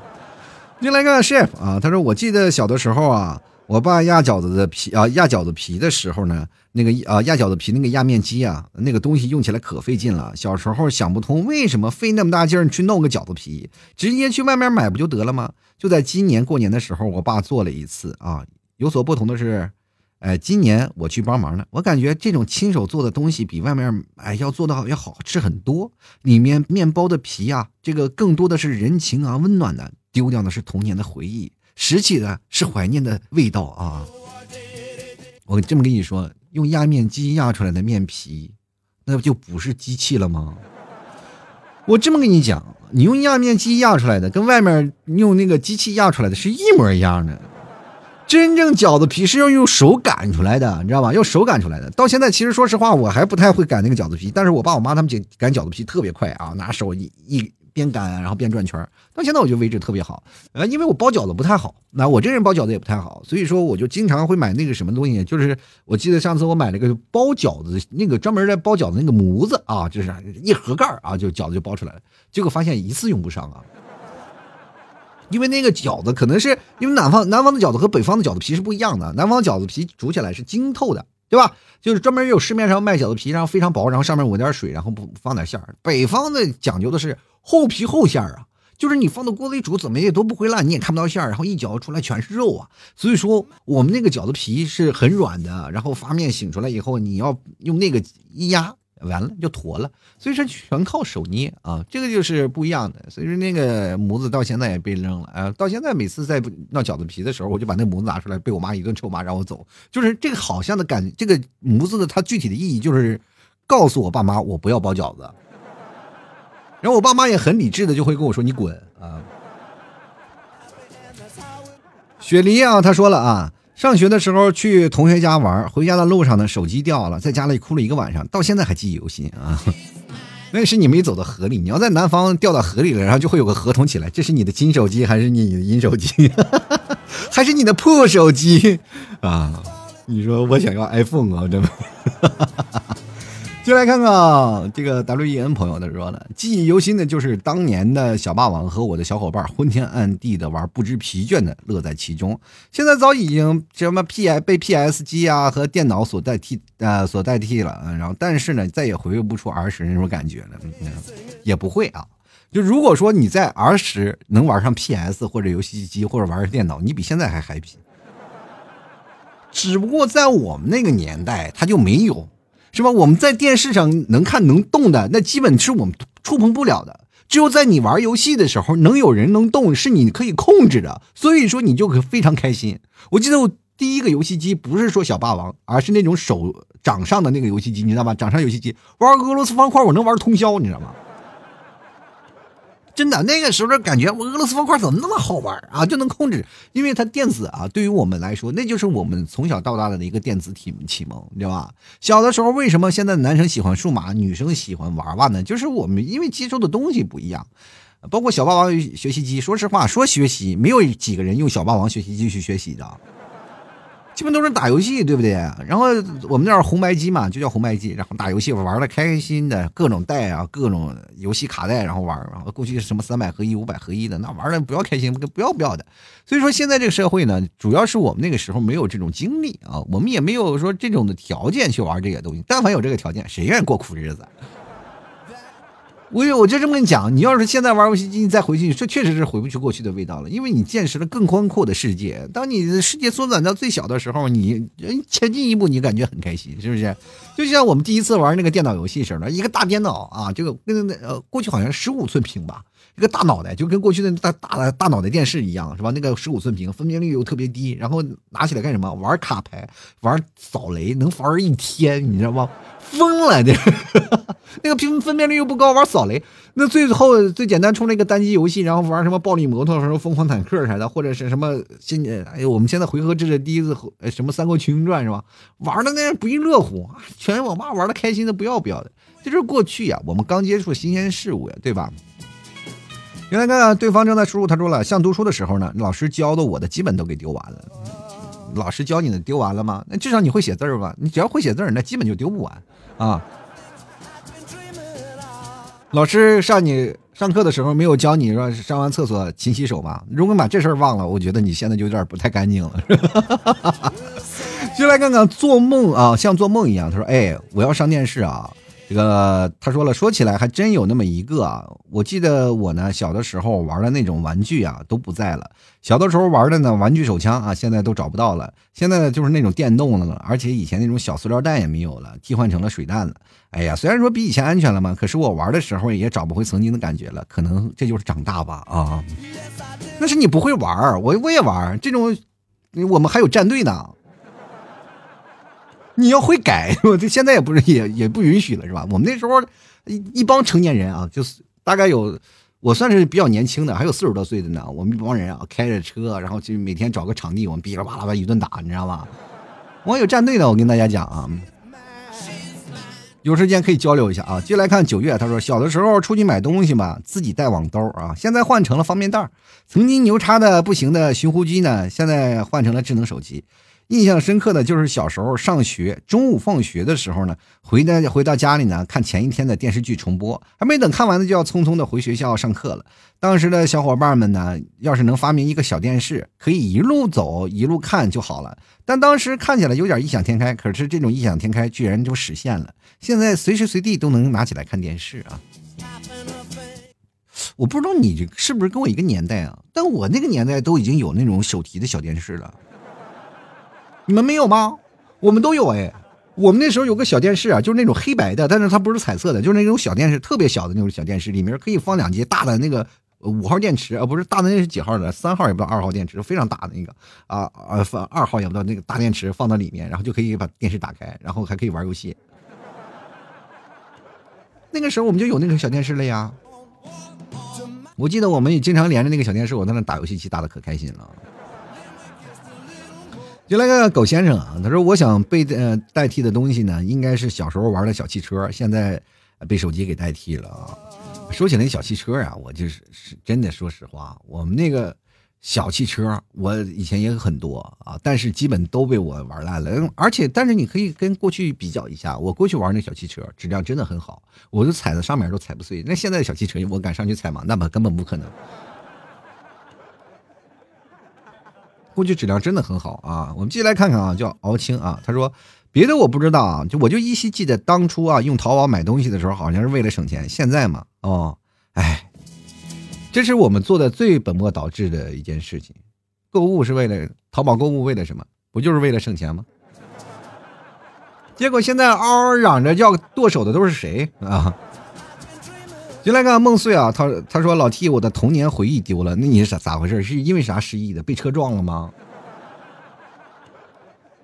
进来看 chef 啊，他说我记得小的时候啊，我爸压饺子的皮啊，压饺子皮的时候呢，那个啊压饺子皮那个压面机啊，那个东西用起来可费劲了。小时候想不通为什么费那么大劲儿去弄个饺子皮，直接去外面买不就得了吗？就在今年过年的时候，我爸做了一次啊，有所不同的是。哎，今年我去帮忙了，我感觉这种亲手做的东西比外面哎要做的要好吃很多。里面面包的皮啊，这个更多的是人情啊，温暖的；丢掉的是童年的回忆，拾起的是怀念的味道啊。我这么跟你说，用压面机压出来的面皮，那不就不是机器了吗？我这么跟你讲，你用压面机压出来的，跟外面用那个机器压出来的是一模一样的。真正饺子皮是要用手擀出来的，你知道吧？用手擀出来的。到现在，其实说实话，我还不太会擀那个饺子皮。但是我爸我妈他们擀擀饺子皮特别快啊，拿手一一边擀，然后边转圈到现在我觉得位置特别好。呃，因为我包饺子不太好，那我这人包饺子也不太好，所以说我就经常会买那个什么东西，就是我记得上次我买了个包饺子那个专门在包饺子那个模子啊，就是一盒盖啊，就饺子就包出来了。结果发现一次用不上啊。因为那个饺子可能是因为南方南方的饺子和北方的饺子皮是不一样的，南方饺子皮煮起来是晶透的，对吧？就是专门有市面上卖饺子皮，然后非常薄，然后上面抹点水，然后不放点馅儿。北方的讲究的是厚皮厚馅儿啊，就是你放到锅里煮怎么也都不会烂，你也看不到馅儿，然后一嚼出来全是肉啊。所以说我们那个饺子皮是很软的，然后发面醒出来以后，你要用那个一压。完了就坨了，所以说全靠手捏啊，[laughs] 这个就是不一样的。所以说那个模子到现在也被扔了啊，到现在每次在闹饺子皮的时候，我就把那模子拿出来，被我妈一顿臭骂，让我走。就是这个好像的感，这个模子的它具体的意义就是告诉我爸妈我不要包饺子，然后我爸妈也很理智的就会跟我说你滚啊。[laughs] 雪梨啊，他说了啊。上学的时候去同学家玩，回家的路上呢，手机掉了，在家里哭了一个晚上，到现在还记忆犹新啊。[laughs] 那是你没走到河里，你要在南方掉到河里了，然后就会有个合同起来，这是你的金手机还是你的银手机，[laughs] 还是你的破手机啊？你说我想要 iPhone 啊，真的。就来看看这个 W E N 朋友他说了，记忆犹新的就是当年的小霸王和我的小伙伴昏天暗地的玩，不知疲倦的乐在其中。现在早已经什么 P 被 P S 机啊和电脑所代替呃所代替了，然后但是呢再也回味不出儿时那种感觉了，也不会啊。就如果说你在儿时能玩上 P S 或者游戏机或者玩电脑，你比现在还 happy。只不过在我们那个年代，它就没有，是吧？我们在电视上能看能动的，那基本是我们触碰不了的。只有在你玩游戏的时候，能有人能动，是你可以控制的，所以说你就可非常开心。我记得我第一个游戏机不是说小霸王，而是那种手掌上的那个游戏机，你知道吗？掌上游戏机玩俄罗斯方块，我能玩通宵，你知道吗？真的，那个时候感觉我俄罗斯方块怎么那么好玩啊？就能控制，因为它电子啊，对于我们来说，那就是我们从小到大的一个电子体启蒙，你知道吧？小的时候为什么现在男生喜欢数码，女生喜欢娃娃呢？就是我们因为接受的东西不一样，包括小霸王学习机。说实话，说学习，没有几个人用小霸王学习机去学习的。基本都是打游戏，对不对？然后我们那儿红白机嘛，就叫红白机，然后打游戏玩的开心的，各种带啊，各种游戏卡带，然后玩。然后过去什么三百合一、五百合一的，那玩的不要开心，不要不要的。所以说现在这个社会呢，主要是我们那个时候没有这种经历啊，我们也没有说这种的条件去玩这些东西。但凡有这个条件，谁愿意过苦日子？我我就这么跟你讲，你要是现在玩游戏机，你再回去，这确实是回不去过去的味道了，因为你见识了更宽阔的世界。当你的世界缩短到最小的时候，你前进一步，你感觉很开心，是不是？就像我们第一次玩那个电脑游戏似的，一个大电脑啊，这个跟那呃过去好像十五寸屏吧，一个大脑袋，就跟过去的大大大脑袋电视一样，是吧？那个十五寸屏，分辨率又特别低，然后拿起来干什么？玩卡牌，玩扫雷，能玩一天，你知道吗？疯了，这 [laughs] 那个屏分辨率又不高，玩扫雷。那最后最简单出那个单机游戏，然后玩什么暴力摩托，什么疯狂坦克啥的，或者是什么现哎呦，我们现在回合制的第一次什么三国群英传是吧？玩的那不亦乐乎，全网吧玩的开心的不要不要的。这就是过去呀，我们刚接触新鲜事物呀，对吧？原来看对方正在输入，他说了，像读书的时候呢，老师教的我的基本都给丢完了。老师教你的丢完了吗？那至少你会写字儿吧？你只要会写字儿，那基本就丢不完啊。老师上你上课的时候没有教你说上完厕所勤洗手吧？如果把这事儿忘了，我觉得你现在就有点不太干净了。[laughs] 就来看看做梦啊，像做梦一样。他说：“哎，我要上电视啊。”这个他说了，说起来还真有那么一个啊。我记得我呢小的时候玩的那种玩具啊都不在了。小的时候玩的呢玩具手枪啊，现在都找不到了。现在呢就是那种电动的了，而且以前那种小塑料弹也没有了，替换成了水弹了。哎呀，虽然说比以前安全了嘛，可是我玩的时候也找不回曾经的感觉了。可能这就是长大吧啊。那是你不会玩，我我也玩这种，我们还有战队呢。你要会改，[laughs] 我这现在也不是也也不允许了，是吧？我们那时候一一帮成年人啊，就是大概有我算是比较年轻的，还有四十多岁的呢。我们一帮人啊，开着车，然后就每天找个场地，我们噼里啪啦吧一顿打，你知道吧？我有战队的，我跟大家讲啊，有时间可以交流一下啊。接来看九月，他说小的时候出去买东西嘛，自己带网兜啊，现在换成了方便袋。曾经牛叉的不行的寻呼机呢，现在换成了智能手机。印象深刻的就是小时候上学，中午放学的时候呢，回到回到家里呢，看前一天的电视剧重播，还没等看完呢，就要匆匆的回学校上课了。当时的小伙伴们呢，要是能发明一个小电视，可以一路走一路看就好了。但当时看起来有点异想天开，可是这种异想天开居然就实现了。现在随时随地都能拿起来看电视啊！我不知道你是不是跟我一个年代啊？但我那个年代都已经有那种手提的小电视了。你们没有吗？我们都有哎。我们那时候有个小电视啊，就是那种黑白的，但是它不是彩色的，就是那种小电视，特别小的那种小电视，里面可以放两节大的那个五号电池啊，不是大的那是几号的？三号也不知道，二号电池非常大的那个啊啊，放二号也不知道那个大电池放到里面，然后就可以把电视打开，然后还可以玩游戏。那个时候我们就有那个小电视了呀。我记得我们也经常连着那个小电视，我在那打游戏机，打的可开心了。就来个狗先生啊，他说：“我想被呃代替的东西呢，应该是小时候玩的小汽车，现在被手机给代替了啊。”说起来小汽车啊，我就是是真的，说实话，我们那个小汽车，我以前也很多啊，但是基本都被我玩烂了。而且，但是你可以跟过去比较一下，我过去玩那小汽车质量真的很好，我就踩在上面都踩不碎。那现在的小汽车，我敢上去踩吗？那么根本不可能。过去质量真的很好啊！我们继续来看看啊，叫敖青啊，他说别的我不知道啊，就我就依稀记得当初啊用淘宝买东西的时候，好像是为了省钱。现在嘛，哦，哎，这是我们做的最本末倒置的一件事情。购物是为了淘宝购物为了什么？不就是为了省钱吗？结果现在嗷嗷嚷着要剁手的都是谁啊？就来看梦碎啊，他他说老 T，我的童年回忆丢了，那你是咋咋回事？是因为啥失忆的？被车撞了吗？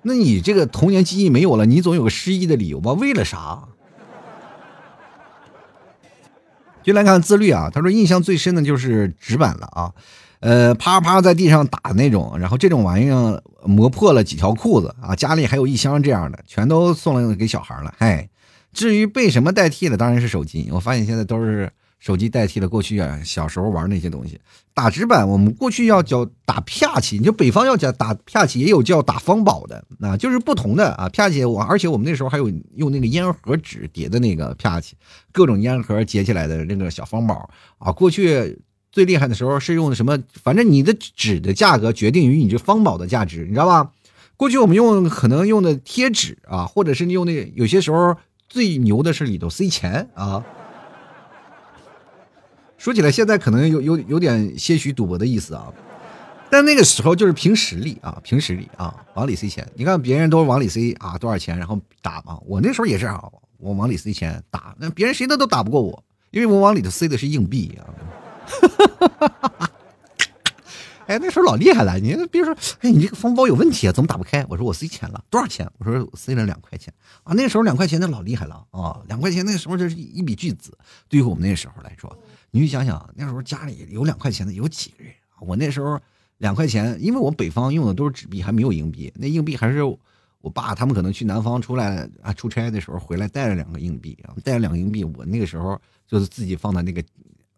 那你这个童年记忆没有了，你总有个失忆的理由吧？为了啥？就来看自律啊，他说印象最深的就是纸板了啊，呃，啪啪在地上打那种，然后这种玩意儿磨破了几条裤子啊，家里还有一箱这样的，全都送了给小孩了。嗨，至于被什么代替了，当然是手机。我发现现在都是。手机代替了过去啊，小时候玩那些东西。打纸板，我们过去要叫打啪起，你就北方要叫打啪起，也有叫打方宝的，啊，就是不同的啊。啪起，我而且我们那时候还有用那个烟盒纸叠的那个啪起，各种烟盒叠起来的那个小方宝啊。过去最厉害的时候是用的什么？反正你的纸的价格决定于你这方宝的价值，你知道吧？过去我们用可能用的贴纸啊，或者是用那有些时候最牛的是里头塞钱啊。说起来，现在可能有有有点些许赌博的意思啊，但那个时候就是凭实力啊，凭实力啊，往里塞钱。你看别人都往里塞啊多少钱，然后打嘛。我那时候也是啊，我往里塞钱打，那别人谁的都打不过我，因为我往里头塞的是硬币啊。哈哈哈哈哈哎，那时候老厉害了，你比如说，哎，你这个方包有问题啊，怎么打不开？我说我塞钱了，多少钱？我说我塞了两块钱啊。那时候两块钱那老厉害了啊，两块钱那时候就是一笔巨资，对于我们那时候来说。你去想想，那时候家里有两块钱的有几个人？我那时候两块钱，因为我北方用的都是纸币，还没有硬币。那硬币还是我爸他们可能去南方出来啊出差的时候回来带了两个硬币啊，带了两个硬币。我那个时候就是自己放在那个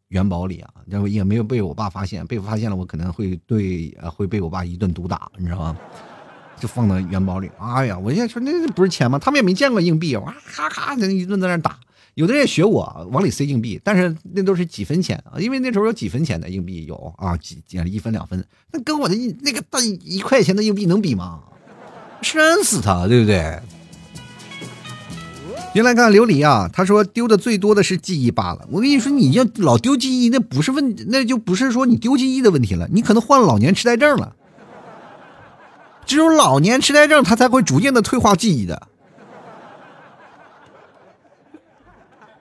元宝里啊，然后也没有被我爸发现，被发现了我可能会对会被我爸一顿毒打，你知道吗？就放到元宝里。哎呀，我现在说那不是钱吗？他们也没见过硬币，哇咔咔的一顿在那打。有的人也学我往里塞硬币，但是那都是几分钱啊，因为那时候有几分钱的硬币有啊，几几一分两分，那跟我的那个大一块钱的硬币能比吗？[laughs] 扇死他，对不对？先来看琉璃啊，他说丢的最多的是记忆罢了。我跟你说，你要老丢记忆，那不是问，那就不是说你丢记忆的问题了，你可能患老年痴呆症了。只有老年痴呆症，他才会逐渐的退化记忆的。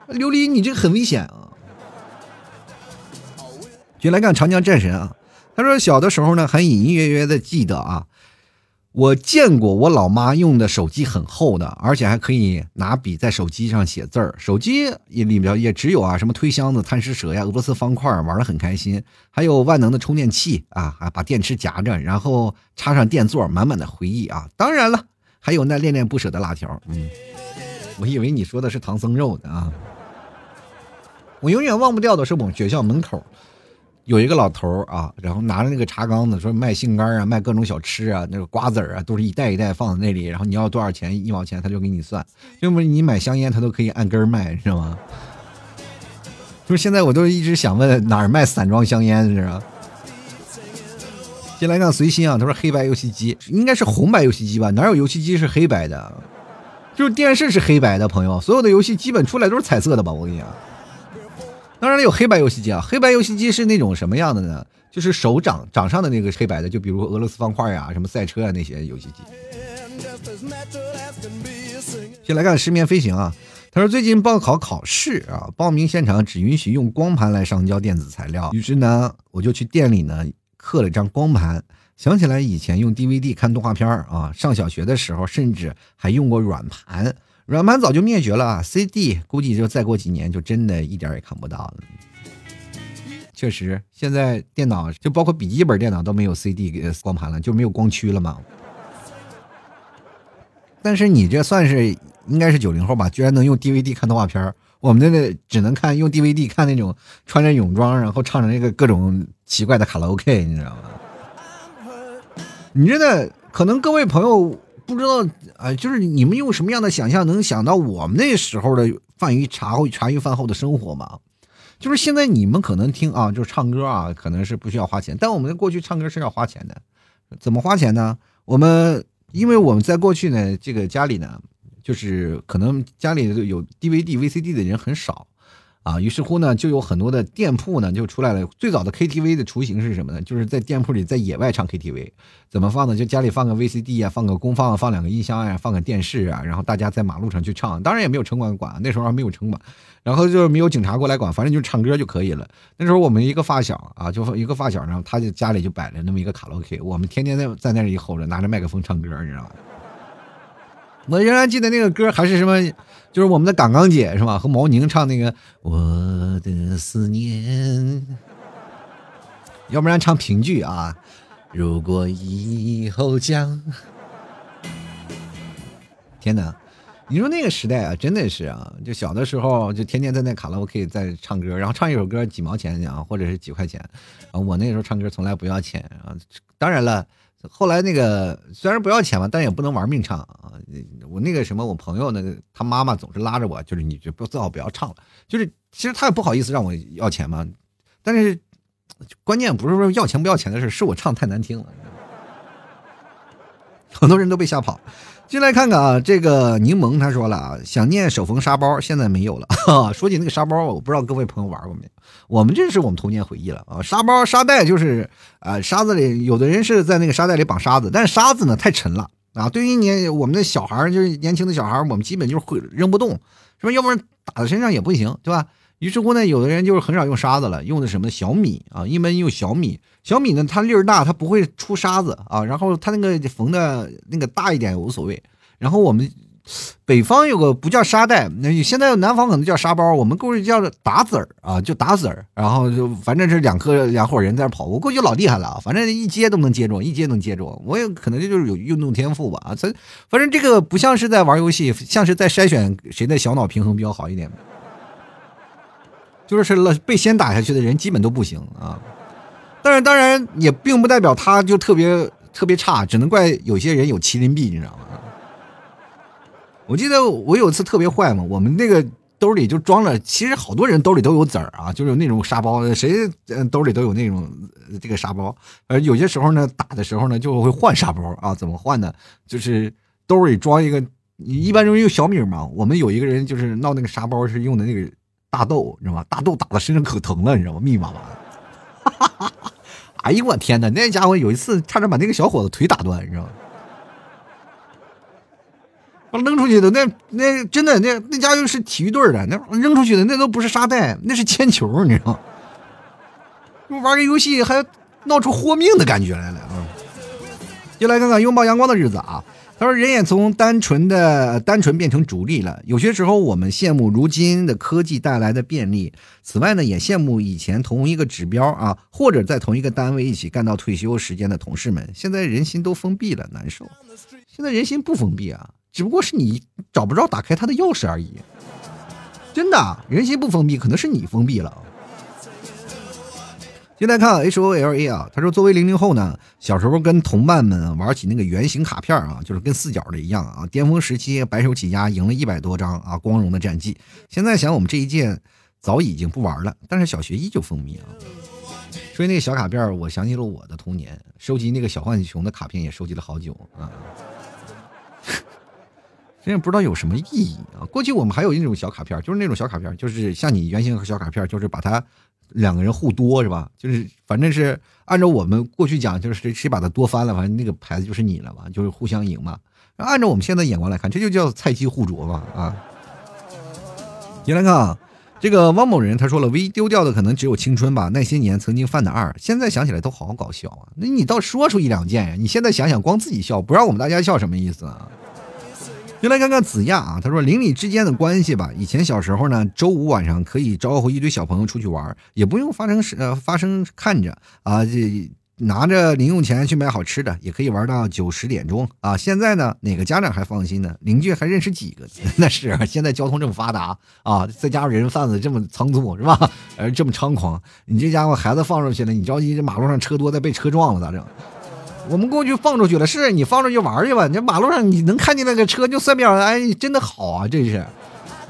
琉璃，你这个很危险啊！就来看长江战神啊，他说小的时候呢，还隐隐约约的记得啊，我见过我老妈用的手机很厚的，而且还可以拿笔在手机上写字儿。手机也里面也只有啊什么推箱子、贪吃蛇呀、俄罗斯方块，玩的很开心。还有万能的充电器啊，还把电池夹着，然后插上电座，满满的回忆啊。[laughs] 当然了，还有那恋恋不舍的辣条。嗯，我以为你说的是唐僧肉呢啊。我永远忘不掉的是我们学校门口有一个老头啊，然后拿着那个茶缸子，说卖杏干啊，卖各种小吃啊，那个瓜子啊，都是一袋一袋放在那里，然后你要多少钱，一毛钱他就给你算，[laughs] 要么你买香烟他都可以按根卖，知道吗？就是现在我都一直想问哪儿卖散装香烟，是吧？先来看随心啊，他说黑白游戏机应该是红白游戏机吧？哪有游戏机是黑白的？就是电视是黑白的，朋友，所有的游戏基本出来都是彩色的吧？我跟你讲。当然有黑白游戏机啊，黑白游戏机是那种什么样的呢？就是手掌掌上的那个黑白的，就比如俄罗斯方块呀、什么赛车啊那些游戏机。先来看失眠飞行啊，他说最近报考考试啊，报名现场只允许用光盘来上交电子材料，于是呢，我就去店里呢刻了一张光盘，想起来以前用 DVD 看动画片啊，上小学的时候甚至还用过软盘。软盘早就灭绝了啊，CD 估计就再过几年就真的一点也看不到了。确实，现在电脑就包括笔记本电脑都没有 CD 光盘了，就没有光驱了嘛。但是你这算是应该是九零后吧，居然能用 DVD 看动画片我们这只能看用 DVD 看那种穿着泳装然后唱着那个各种奇怪的卡拉 OK，你知道吗？你真的可能各位朋友。不知道啊，就是你们用什么样的想象能想到我们那时候的饭余茶后茶余饭后的生活吗？就是现在你们可能听啊，就是唱歌啊，可能是不需要花钱，但我们过去唱歌是要花钱的。怎么花钱呢？我们因为我们在过去呢，这个家里呢，就是可能家里有 DVD、VCD 的人很少啊，于是乎呢，就有很多的店铺呢就出来了。最早的 KTV 的雏形是什么呢？就是在店铺里在野外唱 KTV，怎么放呢？就家里放个 VCD 啊，放个功放，放两个音箱啊，放个电视啊，然后大家在马路上去唱。当然也没有城管管，那时候还没有城管，然后就是没有警察过来管，反正就唱歌就可以了。那时候我们一个发小啊，就一个发小，然后他就家里就摆了那么一个卡拉 OK，我们天天在在那里吼着，拿着麦克风唱歌，你知道吗？我仍然记得那个歌还是什么，就是我们的港港姐是吧？和毛宁唱那个《我的思念》，要不然唱评剧啊。如果以后将，天哪！你说那个时代啊，真的是啊，就小的时候就天天在那卡拉 OK 在唱歌，然后唱一首歌几毛钱啊，或者是几块钱啊。我那时候唱歌从来不要钱啊，当然了。后来那个虽然不要钱吧，但也不能玩命唱啊！我那个什么，我朋友那个他妈妈总是拉着我，就是你就不最好不要唱了。就是其实他也不好意思让我要钱嘛，但是关键不是说要钱不要钱的事，是我唱太难听了，[laughs] 很多人都被吓跑。进来看看啊，这个柠檬他说了啊，想念手缝沙包，现在没有了。[laughs] 说起那个沙包，我不知道各位朋友玩过没有？我们这是我们童年回忆了啊。沙包沙袋就是啊，沙子里有的人是在那个沙袋里绑沙子，但是沙子呢太沉了啊。对于年我们的小孩就是年轻的小孩我们基本就是会扔不动，是吧？要不然打在身上也不行，对吧？于是乎呢，有的人就是很少用沙子了，用的什么小米啊，一般用小米。小米呢，它粒儿大，它不会出沙子啊。然后它那个缝的那个大一点也无所谓。然后我们北方有个不叫沙袋，那现在南方可能叫沙包，我们过去叫打子儿啊，就打子儿。然后就反正是两颗两伙人在那跑，我过去老厉害了，反正一接都能接住，一接能接住。我也可能就是有运动天赋吧啊，反正这个不像是在玩游戏，像是在筛选谁的小脑平衡比较好一点。就是了，被先打下去的人基本都不行啊。但是当然也并不代表他就特别特别差，只能怪有些人有麒麟臂，你知道吗？我记得我有一次特别坏嘛，我们那个兜里就装了，其实好多人兜里都有籽儿啊，就是有那种沙包，谁兜里都有那种这个沙包。呃，有些时候呢，打的时候呢就会换沙包啊，怎么换呢？就是兜里装一个，一般都用小米嘛。我们有一个人就是闹那个沙包是用的那个。大豆，你知道吗？大豆打到身上可疼了，你知道吗？密密麻麻。[laughs] 哎呦我天哪！那家伙有一次差点把那个小伙子腿打断，你知道吗？扔出去的那那真的那那家伙是体育队的，那扔出去的那都不是沙袋，那是铅球，你知道吗？玩个游戏还闹出豁命的感觉来了啊！就来看看拥抱阳光的日子啊！他说：“人也从单纯的单纯变成逐利了。有些时候，我们羡慕如今的科技带来的便利。此外呢，也羡慕以前同一个指标啊，或者在同一个单位一起干到退休时间的同事们。现在人心都封闭了，难受。现在人心不封闭啊，只不过是你找不着打开它的钥匙而已。真的，人心不封闭，可能是你封闭了。”现在看 H O L A 啊，他说作为零零后呢，小时候跟同伴们玩起那个圆形卡片啊，就是跟四角的一样啊，巅峰时期白手起家赢了一百多张啊，光荣的战绩。现在想我们这一届早已经不玩了，但是小学依旧风靡啊。所以那个小卡片，我想起了我的童年，收集那个小浣熊的卡片也收集了好久啊。[laughs] 真的不知道有什么意义啊。过去我们还有一种小卡片，就是那种小卡片，就是像你圆形小卡片，就是把它。两个人互多是吧？就是反正是按照我们过去讲，就是谁谁把它多翻了，反正那个牌子就是你了嘛，就是互相赢嘛。按照我们现在眼光来看，这就叫菜鸡互啄嘛啊！你来看啊，这个汪某人他说了，唯一丢掉的可能只有青春吧，那些年曾经犯的二，现在想起来都好搞笑啊。那你倒说出一两件呀？你现在想想，光自己笑，不让我们大家笑，什么意思啊？就来看看子亚啊，他说邻里之间的关系吧。以前小时候呢，周五晚上可以招呼一堆小朋友出去玩，也不用发生呃发生看着啊，这拿着零用钱去买好吃的，也可以玩到九十点钟啊。现在呢，哪个家长还放心呢？邻居还认识几个？[laughs] 那是现在交通这么发达啊，再加上人贩子这么仓促是吧？[laughs] 呃，这么猖狂，你这家伙孩子放出去了，你着急这马路上车多，再被车撞了咋整？我们过去放出去了，是你放出去玩去吧。你马路上你能看见那个车，就算表，哎，真的好啊，这是。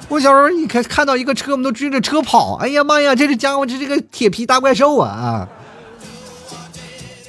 我小时候你看看到一个车，我们都追着车跑。哎呀妈呀，这是家伙，这是个铁皮大怪兽啊！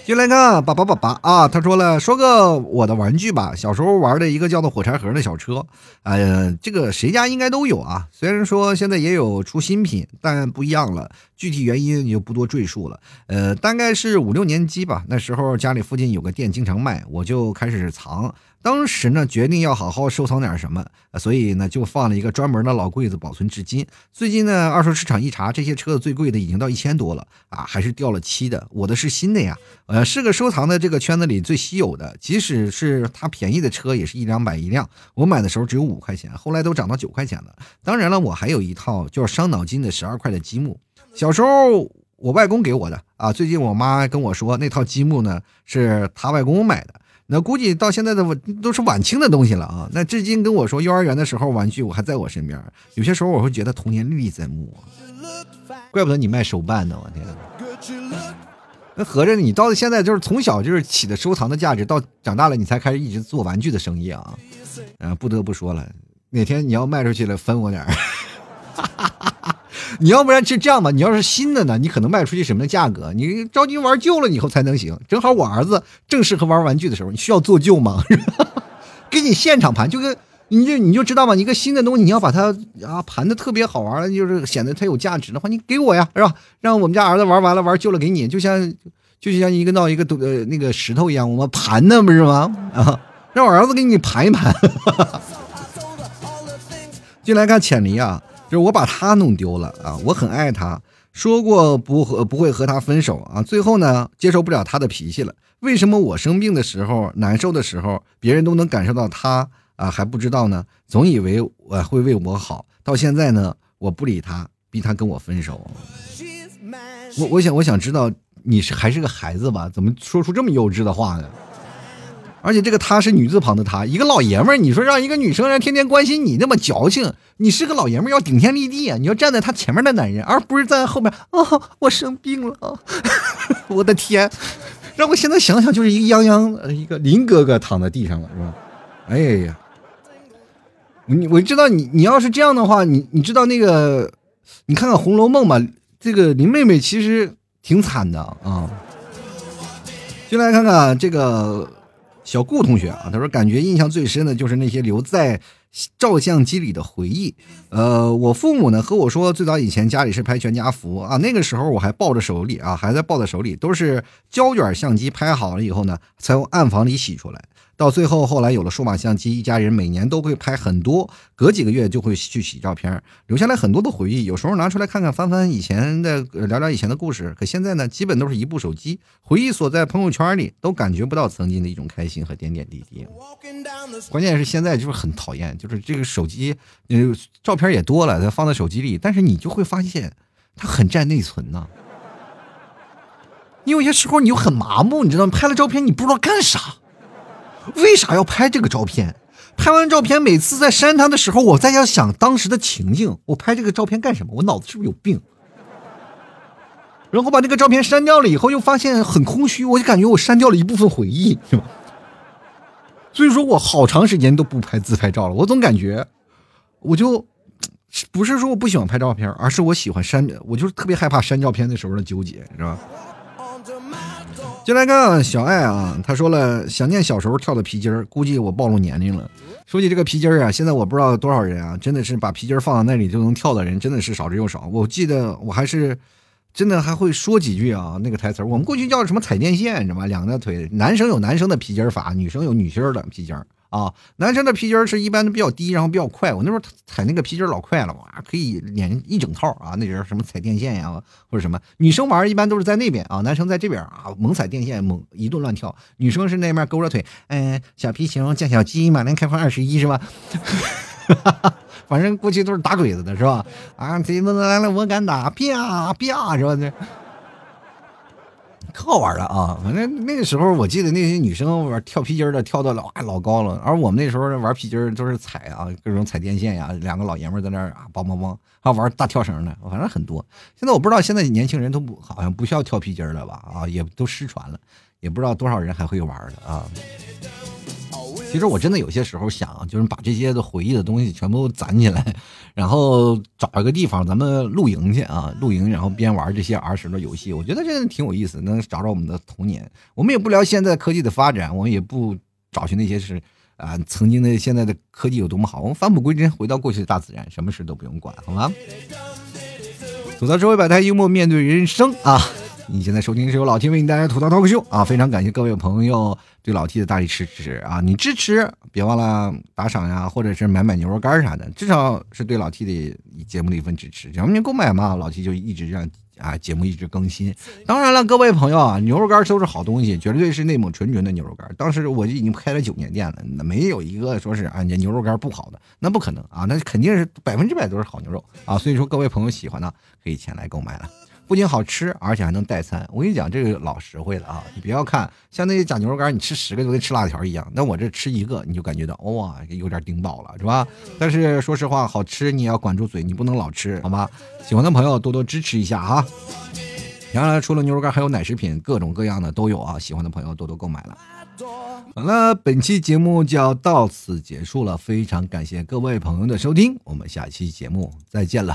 进来看爸爸爸爸啊，他说了，说个我的玩具吧。小时候玩的一个叫做火柴盒的小车，哎呀，这个谁家应该都有啊。虽然说现在也有出新品，但不一样了。具体原因你就不多赘述了。呃，大概是五六年级吧，那时候家里附近有个店经常卖，我就开始藏。当时呢，决定要好好收藏点什么，所以呢，就放了一个专门的老柜子保存至今。最近呢，二手市场一查，这些车子最贵的已经到一千多了啊，还是掉了漆的。我的是新的呀，呃，是个收藏的这个圈子里最稀有的。即使是它便宜的车，也是一两百一辆。我买的时候只有五块钱，后来都涨到九块钱了。当然了，我还有一套就是伤脑筋的十二块的积木，小时候我外公给我的啊。最近我妈跟我说，那套积木呢是他外公买的。那估计到现在的我都是晚清的东西了啊！那至今跟我说幼儿园的时候玩具我还在我身边，有些时候我会觉得童年历历在目啊。怪不得你卖手办呢，我天！那合着你到现在就是从小就是起的收藏的价值，到长大了你才开始一直做玩具的生意啊！嗯，不得不说了，哪天你要卖出去了分我点儿。[laughs] [laughs] 你要不然就这样吧，你要是新的呢，你可能卖出去什么的价格？你着急玩旧了以后才能行。正好我儿子正适合玩玩具的时候，你需要做旧吗？[laughs] 给你现场盘，就跟你就你就知道吗？一个新的东西，你要把它啊盘的特别好玩，就是显得它有价值的话，你给我呀，是吧？让我们家儿子玩完了玩旧了给你，就像就像一个闹一个呃那个石头一样，我们盘的不是吗？啊，让我儿子给你盘一盘。[laughs] 进来看浅离啊。就是我把他弄丢了啊！我很爱他，说过不和不会和他分手啊。最后呢，接受不了他的脾气了。为什么我生病的时候、难受的时候，别人都能感受到他啊还不知道呢？总以为我会为我好，到现在呢，我不理他，逼他跟我分手。我我想我想知道你是还是个孩子吧？怎么说出这么幼稚的话呢？而且这个他是女字旁的他，一个老爷们儿，你说让一个女生让天天关心你那么矫情，你是个老爷们儿要顶天立地啊！你要站在他前面的男人，而不是站在后面啊！我生病了，[laughs] 我的天，让我现在想想就是一个泱泱一个林哥哥躺在地上了，是吧？哎呀，你我知道你你要是这样的话，你你知道那个，你看看《红楼梦》吧，这个林妹妹其实挺惨的啊。进来看看这个。小顾同学啊，他说感觉印象最深的就是那些留在照相机里的回忆。呃，我父母呢和我说，最早以前家里是拍全家福啊，那个时候我还抱着手里啊，还在抱在手里，都是胶卷相机拍好了以后呢，才从暗房里洗出来。到最后，后来有了数码相机，一家人每年都会拍很多，隔几个月就会去洗照片，留下来很多的回忆。有时候拿出来看看，翻翻以前的，聊聊以前的故事。可现在呢，基本都是一部手机，回忆锁在朋友圈里，都感觉不到曾经的一种开心和点点滴滴。关键是现在就是很讨厌，就是这个手机，呃，照片也多了，它放在手机里，但是你就会发现，它很占内存呐。你有些时候你又很麻木，你知道吗？拍了照片你不知道干啥。为啥要拍这个照片？拍完照片，每次在删它的时候，我在要想当时的情境。我拍这个照片干什么？我脑子是不是有病？然后把那个照片删掉了以后，又发现很空虚，我就感觉我删掉了一部分回忆，是吧？所以说我好长时间都不拍自拍照了。我总感觉，我就不是说我不喜欢拍照片，而是我喜欢删，我就是特别害怕删照片的时候的纠结，是吧？进来看小爱啊，他说了想念小时候跳的皮筋儿，估计我暴露年龄了。说起这个皮筋儿啊，现在我不知道多少人啊，真的是把皮筋儿放到那里就能跳的人，真的是少之又少。我记得我还是真的还会说几句啊，那个台词儿，我们过去叫什么踩电线，你知道吗？两条腿，男生有男生的皮筋儿法，女生有女生的皮筋儿。啊，男生的皮筋是一般的比较低，然后比较快。我那时候踩那个皮筋老快了，哇，可以连一整套啊。那人什么踩电线呀，或者什么。女生玩一般都是在那边啊，男生在这边啊，猛踩电线，猛一顿乱跳。女生是那边勾着腿，嗯，小皮球见小鸡，马连开花二十一是吧？[laughs] 反正过去都是打鬼子的是吧？啊，贼子来了我敢打，啪啪是吧？这。可好玩了啊！反正那个时候，我记得那些女生玩跳皮筋的跳的老老高了，而我们那时候玩皮筋都是踩啊，各种踩电线呀，两个老爷们在那儿啊，梆梆梆，还玩大跳绳呢，反正很多。现在我不知道现在年轻人都不好像不需要跳皮筋了吧？啊，也都失传了，也不知道多少人还会玩的啊。其实我真的有些时候想，就是把这些的回忆的东西全部攒起来，然后找一个地方咱们露营去啊，露营，然后边玩这些儿时的游戏，我觉得真的挺有意思，能找找我们的童年。我们也不聊现在科技的发展，我们也不找寻那些是啊曾经的现在的科技有多么好，我们返璞归真，回到过去的大自然，什么事都不用管，好吗？吐槽社会百态，幽默面对人生啊！你现在收听是由老天为你带来吐槽脱口秀啊！非常感谢各位朋友对老 T 的大力支持啊！你支持别忘了打赏呀，或者是买买牛肉干啥的，至少是对老 T 的节目的一份支持。只要您购买嘛，老 T 就一直让啊节目一直更新。当然了，各位朋友啊，牛肉干都是好东西，绝对是内蒙纯纯的牛肉干。当时我就已经开了九年店了，那没有一个说是啊牛肉干不好的，那不可能啊，那肯定是百分之百都是好牛肉啊！所以说各位朋友喜欢的可以前来购买了。不仅好吃，而且还能代餐。我跟你讲，这个老实惠了啊！你不要看像那些假牛肉干，你吃十个就跟吃辣条一样。那我这吃一个，你就感觉到哇，有点顶饱了，是吧？但是说实话，好吃你也要管住嘴，你不能老吃，好吗？喜欢的朋友多多支持一下哈。当然，除了牛肉干，还有奶食品，各种各样的都有啊。喜欢的朋友多多购买了。好了，本期节目就要到此结束了，非常感谢各位朋友的收听，我们下期节目再见了。